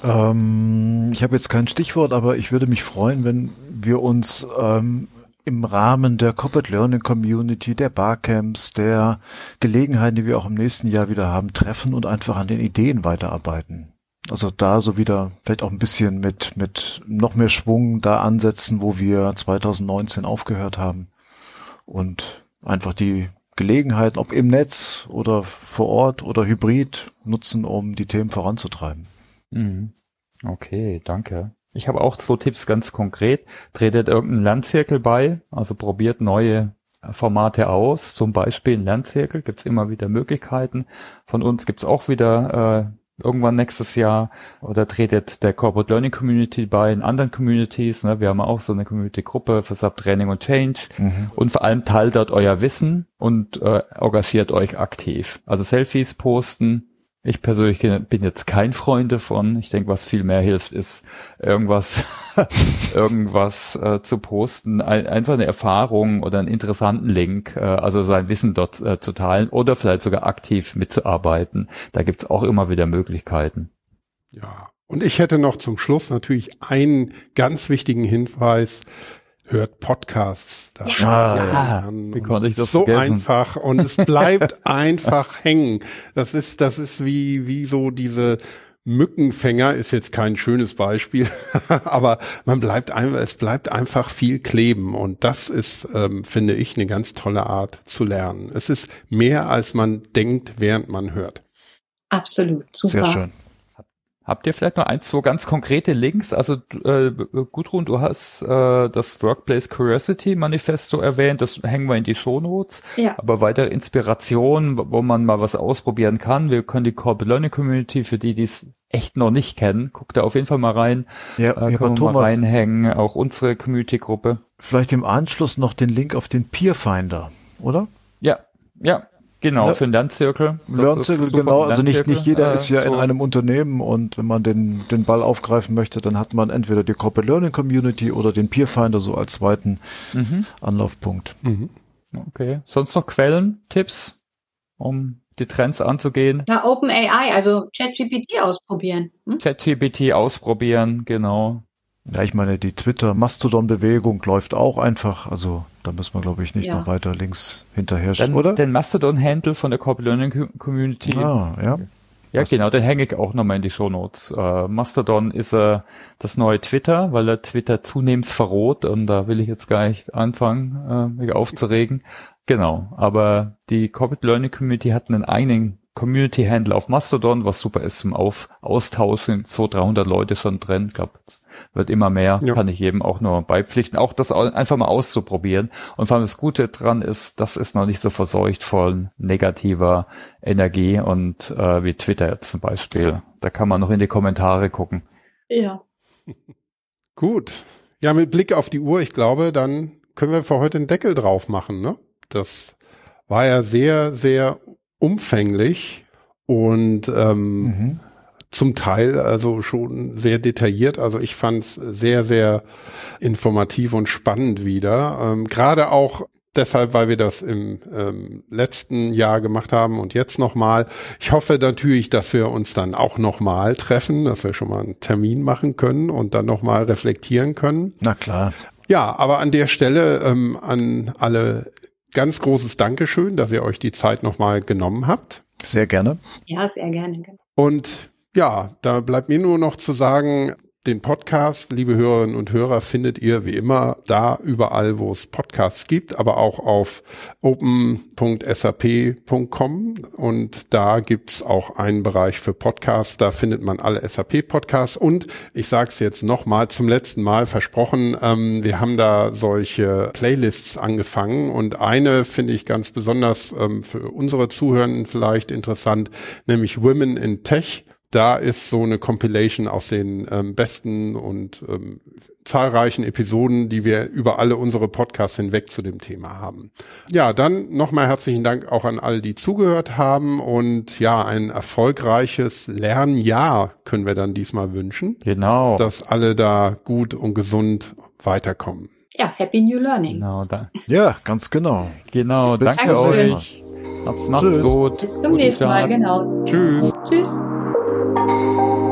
Ähm, ich habe jetzt kein Stichwort, aber ich würde mich freuen, wenn wir uns ähm, im Rahmen der Corporate Learning Community, der Barcamps, der Gelegenheiten, die wir auch im nächsten Jahr wieder haben, treffen und einfach an den Ideen weiterarbeiten. Also da so wieder vielleicht auch ein bisschen mit, mit noch mehr Schwung da ansetzen, wo wir 2019 aufgehört haben und einfach die Gelegenheiten, ob im Netz oder vor Ort oder hybrid, nutzen, um die Themen voranzutreiben. Mhm. Okay, danke. Ich habe auch zwei Tipps ganz konkret. Tretet irgendeinen Lernzirkel bei, also probiert neue Formate aus, zum Beispiel ein Lernzirkel, gibt's immer wieder Möglichkeiten. Von uns gibt's auch wieder äh, irgendwann nächstes Jahr oder tretet der Corporate Learning Community bei in anderen Communities. Ne? Wir haben auch so eine Community-Gruppe für Subtraining und Change und vor allem teilt dort euer Wissen und äh, engagiert euch aktiv. Also Selfies posten, ich persönlich bin jetzt kein Freund davon. Ich denke, was viel mehr hilft, ist irgendwas, irgendwas äh, zu posten, ein, einfach eine Erfahrung oder einen interessanten Link, äh, also sein Wissen dort äh, zu teilen oder vielleicht sogar aktiv mitzuarbeiten. Da gibt's auch immer wieder Möglichkeiten. Ja. Und ich hätte noch zum Schluss natürlich einen ganz wichtigen Hinweis. Hört Podcasts. Da Ah, ja. Wie konnte ich das so vergessen? einfach und es bleibt einfach hängen. Das ist, das ist wie, wie so diese Mückenfänger ist jetzt kein schönes Beispiel, aber man bleibt einfach, es bleibt einfach viel kleben und das ist, ähm, finde ich, eine ganz tolle Art zu lernen. Es ist mehr, als man denkt, während man hört. Absolut. Super. Sehr schön. Habt ihr vielleicht noch ein, zwei ganz konkrete Links? Also äh, Gudrun, du hast äh, das Workplace Curiosity Manifesto erwähnt, das hängen wir in die Shownotes. Ja. Aber weitere Inspirationen, wo man mal was ausprobieren kann. Wir können die Corporate Learning Community, für die, die es echt noch nicht kennen, guckt da auf jeden Fall mal rein. Ja, äh, können wir mal Thomas, reinhängen. Auch unsere Community-Gruppe. vielleicht im Anschluss noch den Link auf den Peerfinder, oder? Ja, ja, genau, Ja. für den Lernzirkel. Lernzirkel, genau. Also nicht, nicht jeder äh, ist ja in so- einem Unternehmen und wenn man den, den Ball aufgreifen möchte, dann hat man entweder die Corporate Learning Community oder den Peerfinder so als zweiten Mhm. Anlaufpunkt. Okay. Sonst noch Quellen, Tipps, um die Trends anzugehen? Ja, OpenAI, also ChatGPT ausprobieren. Hm? ChatGPT ausprobieren, genau. Ja, ich meine, die Twitter-Mastodon-Bewegung läuft auch einfach. Also da müssen wir, glaube ich, nicht Ja. noch weiter links hinterher, Dann oder? den Mastodon-Handle von der Corporate Learning Co- Community. ah, ja. ja, genau, den hänge ich auch nochmal in die Shownotes. Äh, Mastodon ist äh, das neue Twitter, weil er Twitter zunehmend verroht und da will ich jetzt gar nicht anfangen, äh, mich aufzuregen. Genau, aber die Corporate Learning Community hat einen eigenen Community Handle auf Mastodon, was super ist zum auf Austauschen. So 300 Leute schon drin. Ich glaube, es wird immer mehr. Ja. Kann ich jedem auch nur beipflichten. Auch das einfach mal auszuprobieren. Und vor allem das Gute dran ist, das ist noch nicht so verseucht von negativer Energie und äh, wie Twitter jetzt zum Beispiel. Da kann man noch in die Kommentare gucken. Ja. Gut. Ja, mit Blick auf die Uhr, ich glaube, dann können wir für heute einen Deckel drauf machen. Ne? Das war ja sehr, sehr umfänglich und ähm, Mhm. zum Teil also schon sehr detailliert. Also ich fand es sehr, sehr informativ und spannend wieder. Ähm, Gerade auch deshalb, weil wir das im ähm, letzten Jahr gemacht haben und jetzt nochmal. Ich hoffe natürlich, dass wir uns dann auch nochmal treffen, dass wir schon mal einen Termin machen können und dann nochmal reflektieren können. Na klar. Ja, aber an der Stelle ähm, an alle ganz großes Dankeschön, dass ihr euch die Zeit nochmal genommen habt. Sehr gerne. Ja, sehr gerne. Und ja, da bleibt mir nur noch zu sagen, den Podcast, liebe Hörerinnen und Hörer, findet ihr wie immer da überall, wo es Podcasts gibt, aber auch auf open.sap.com und da gibt's auch einen Bereich für Podcasts, da findet man alle SAP-Podcasts und ich sage es jetzt nochmal zum letzten Mal versprochen, ähm, wir haben da solche Playlists angefangen. Und eine finde ich ganz besonders ähm, für unsere Zuhörenden vielleicht interessant, nämlich Women in Tech da ist so eine Compilation aus den ähm, besten und ähm, zahlreichen Episoden, die wir über alle unsere Podcasts hinweg zu dem Thema haben. Ja, dann nochmal herzlichen Dank auch an alle, die zugehört haben und ja, ein erfolgreiches Lernjahr können wir dann diesmal wünschen. Genau. Dass alle da gut und gesund weiterkommen. Ja, Happy New Learning. Genau, da. Ja, ganz genau. Genau, Bis danke euch. Macht's gut. Bis zum nächsten Mal, genau. Tschüss. Tschüss. Música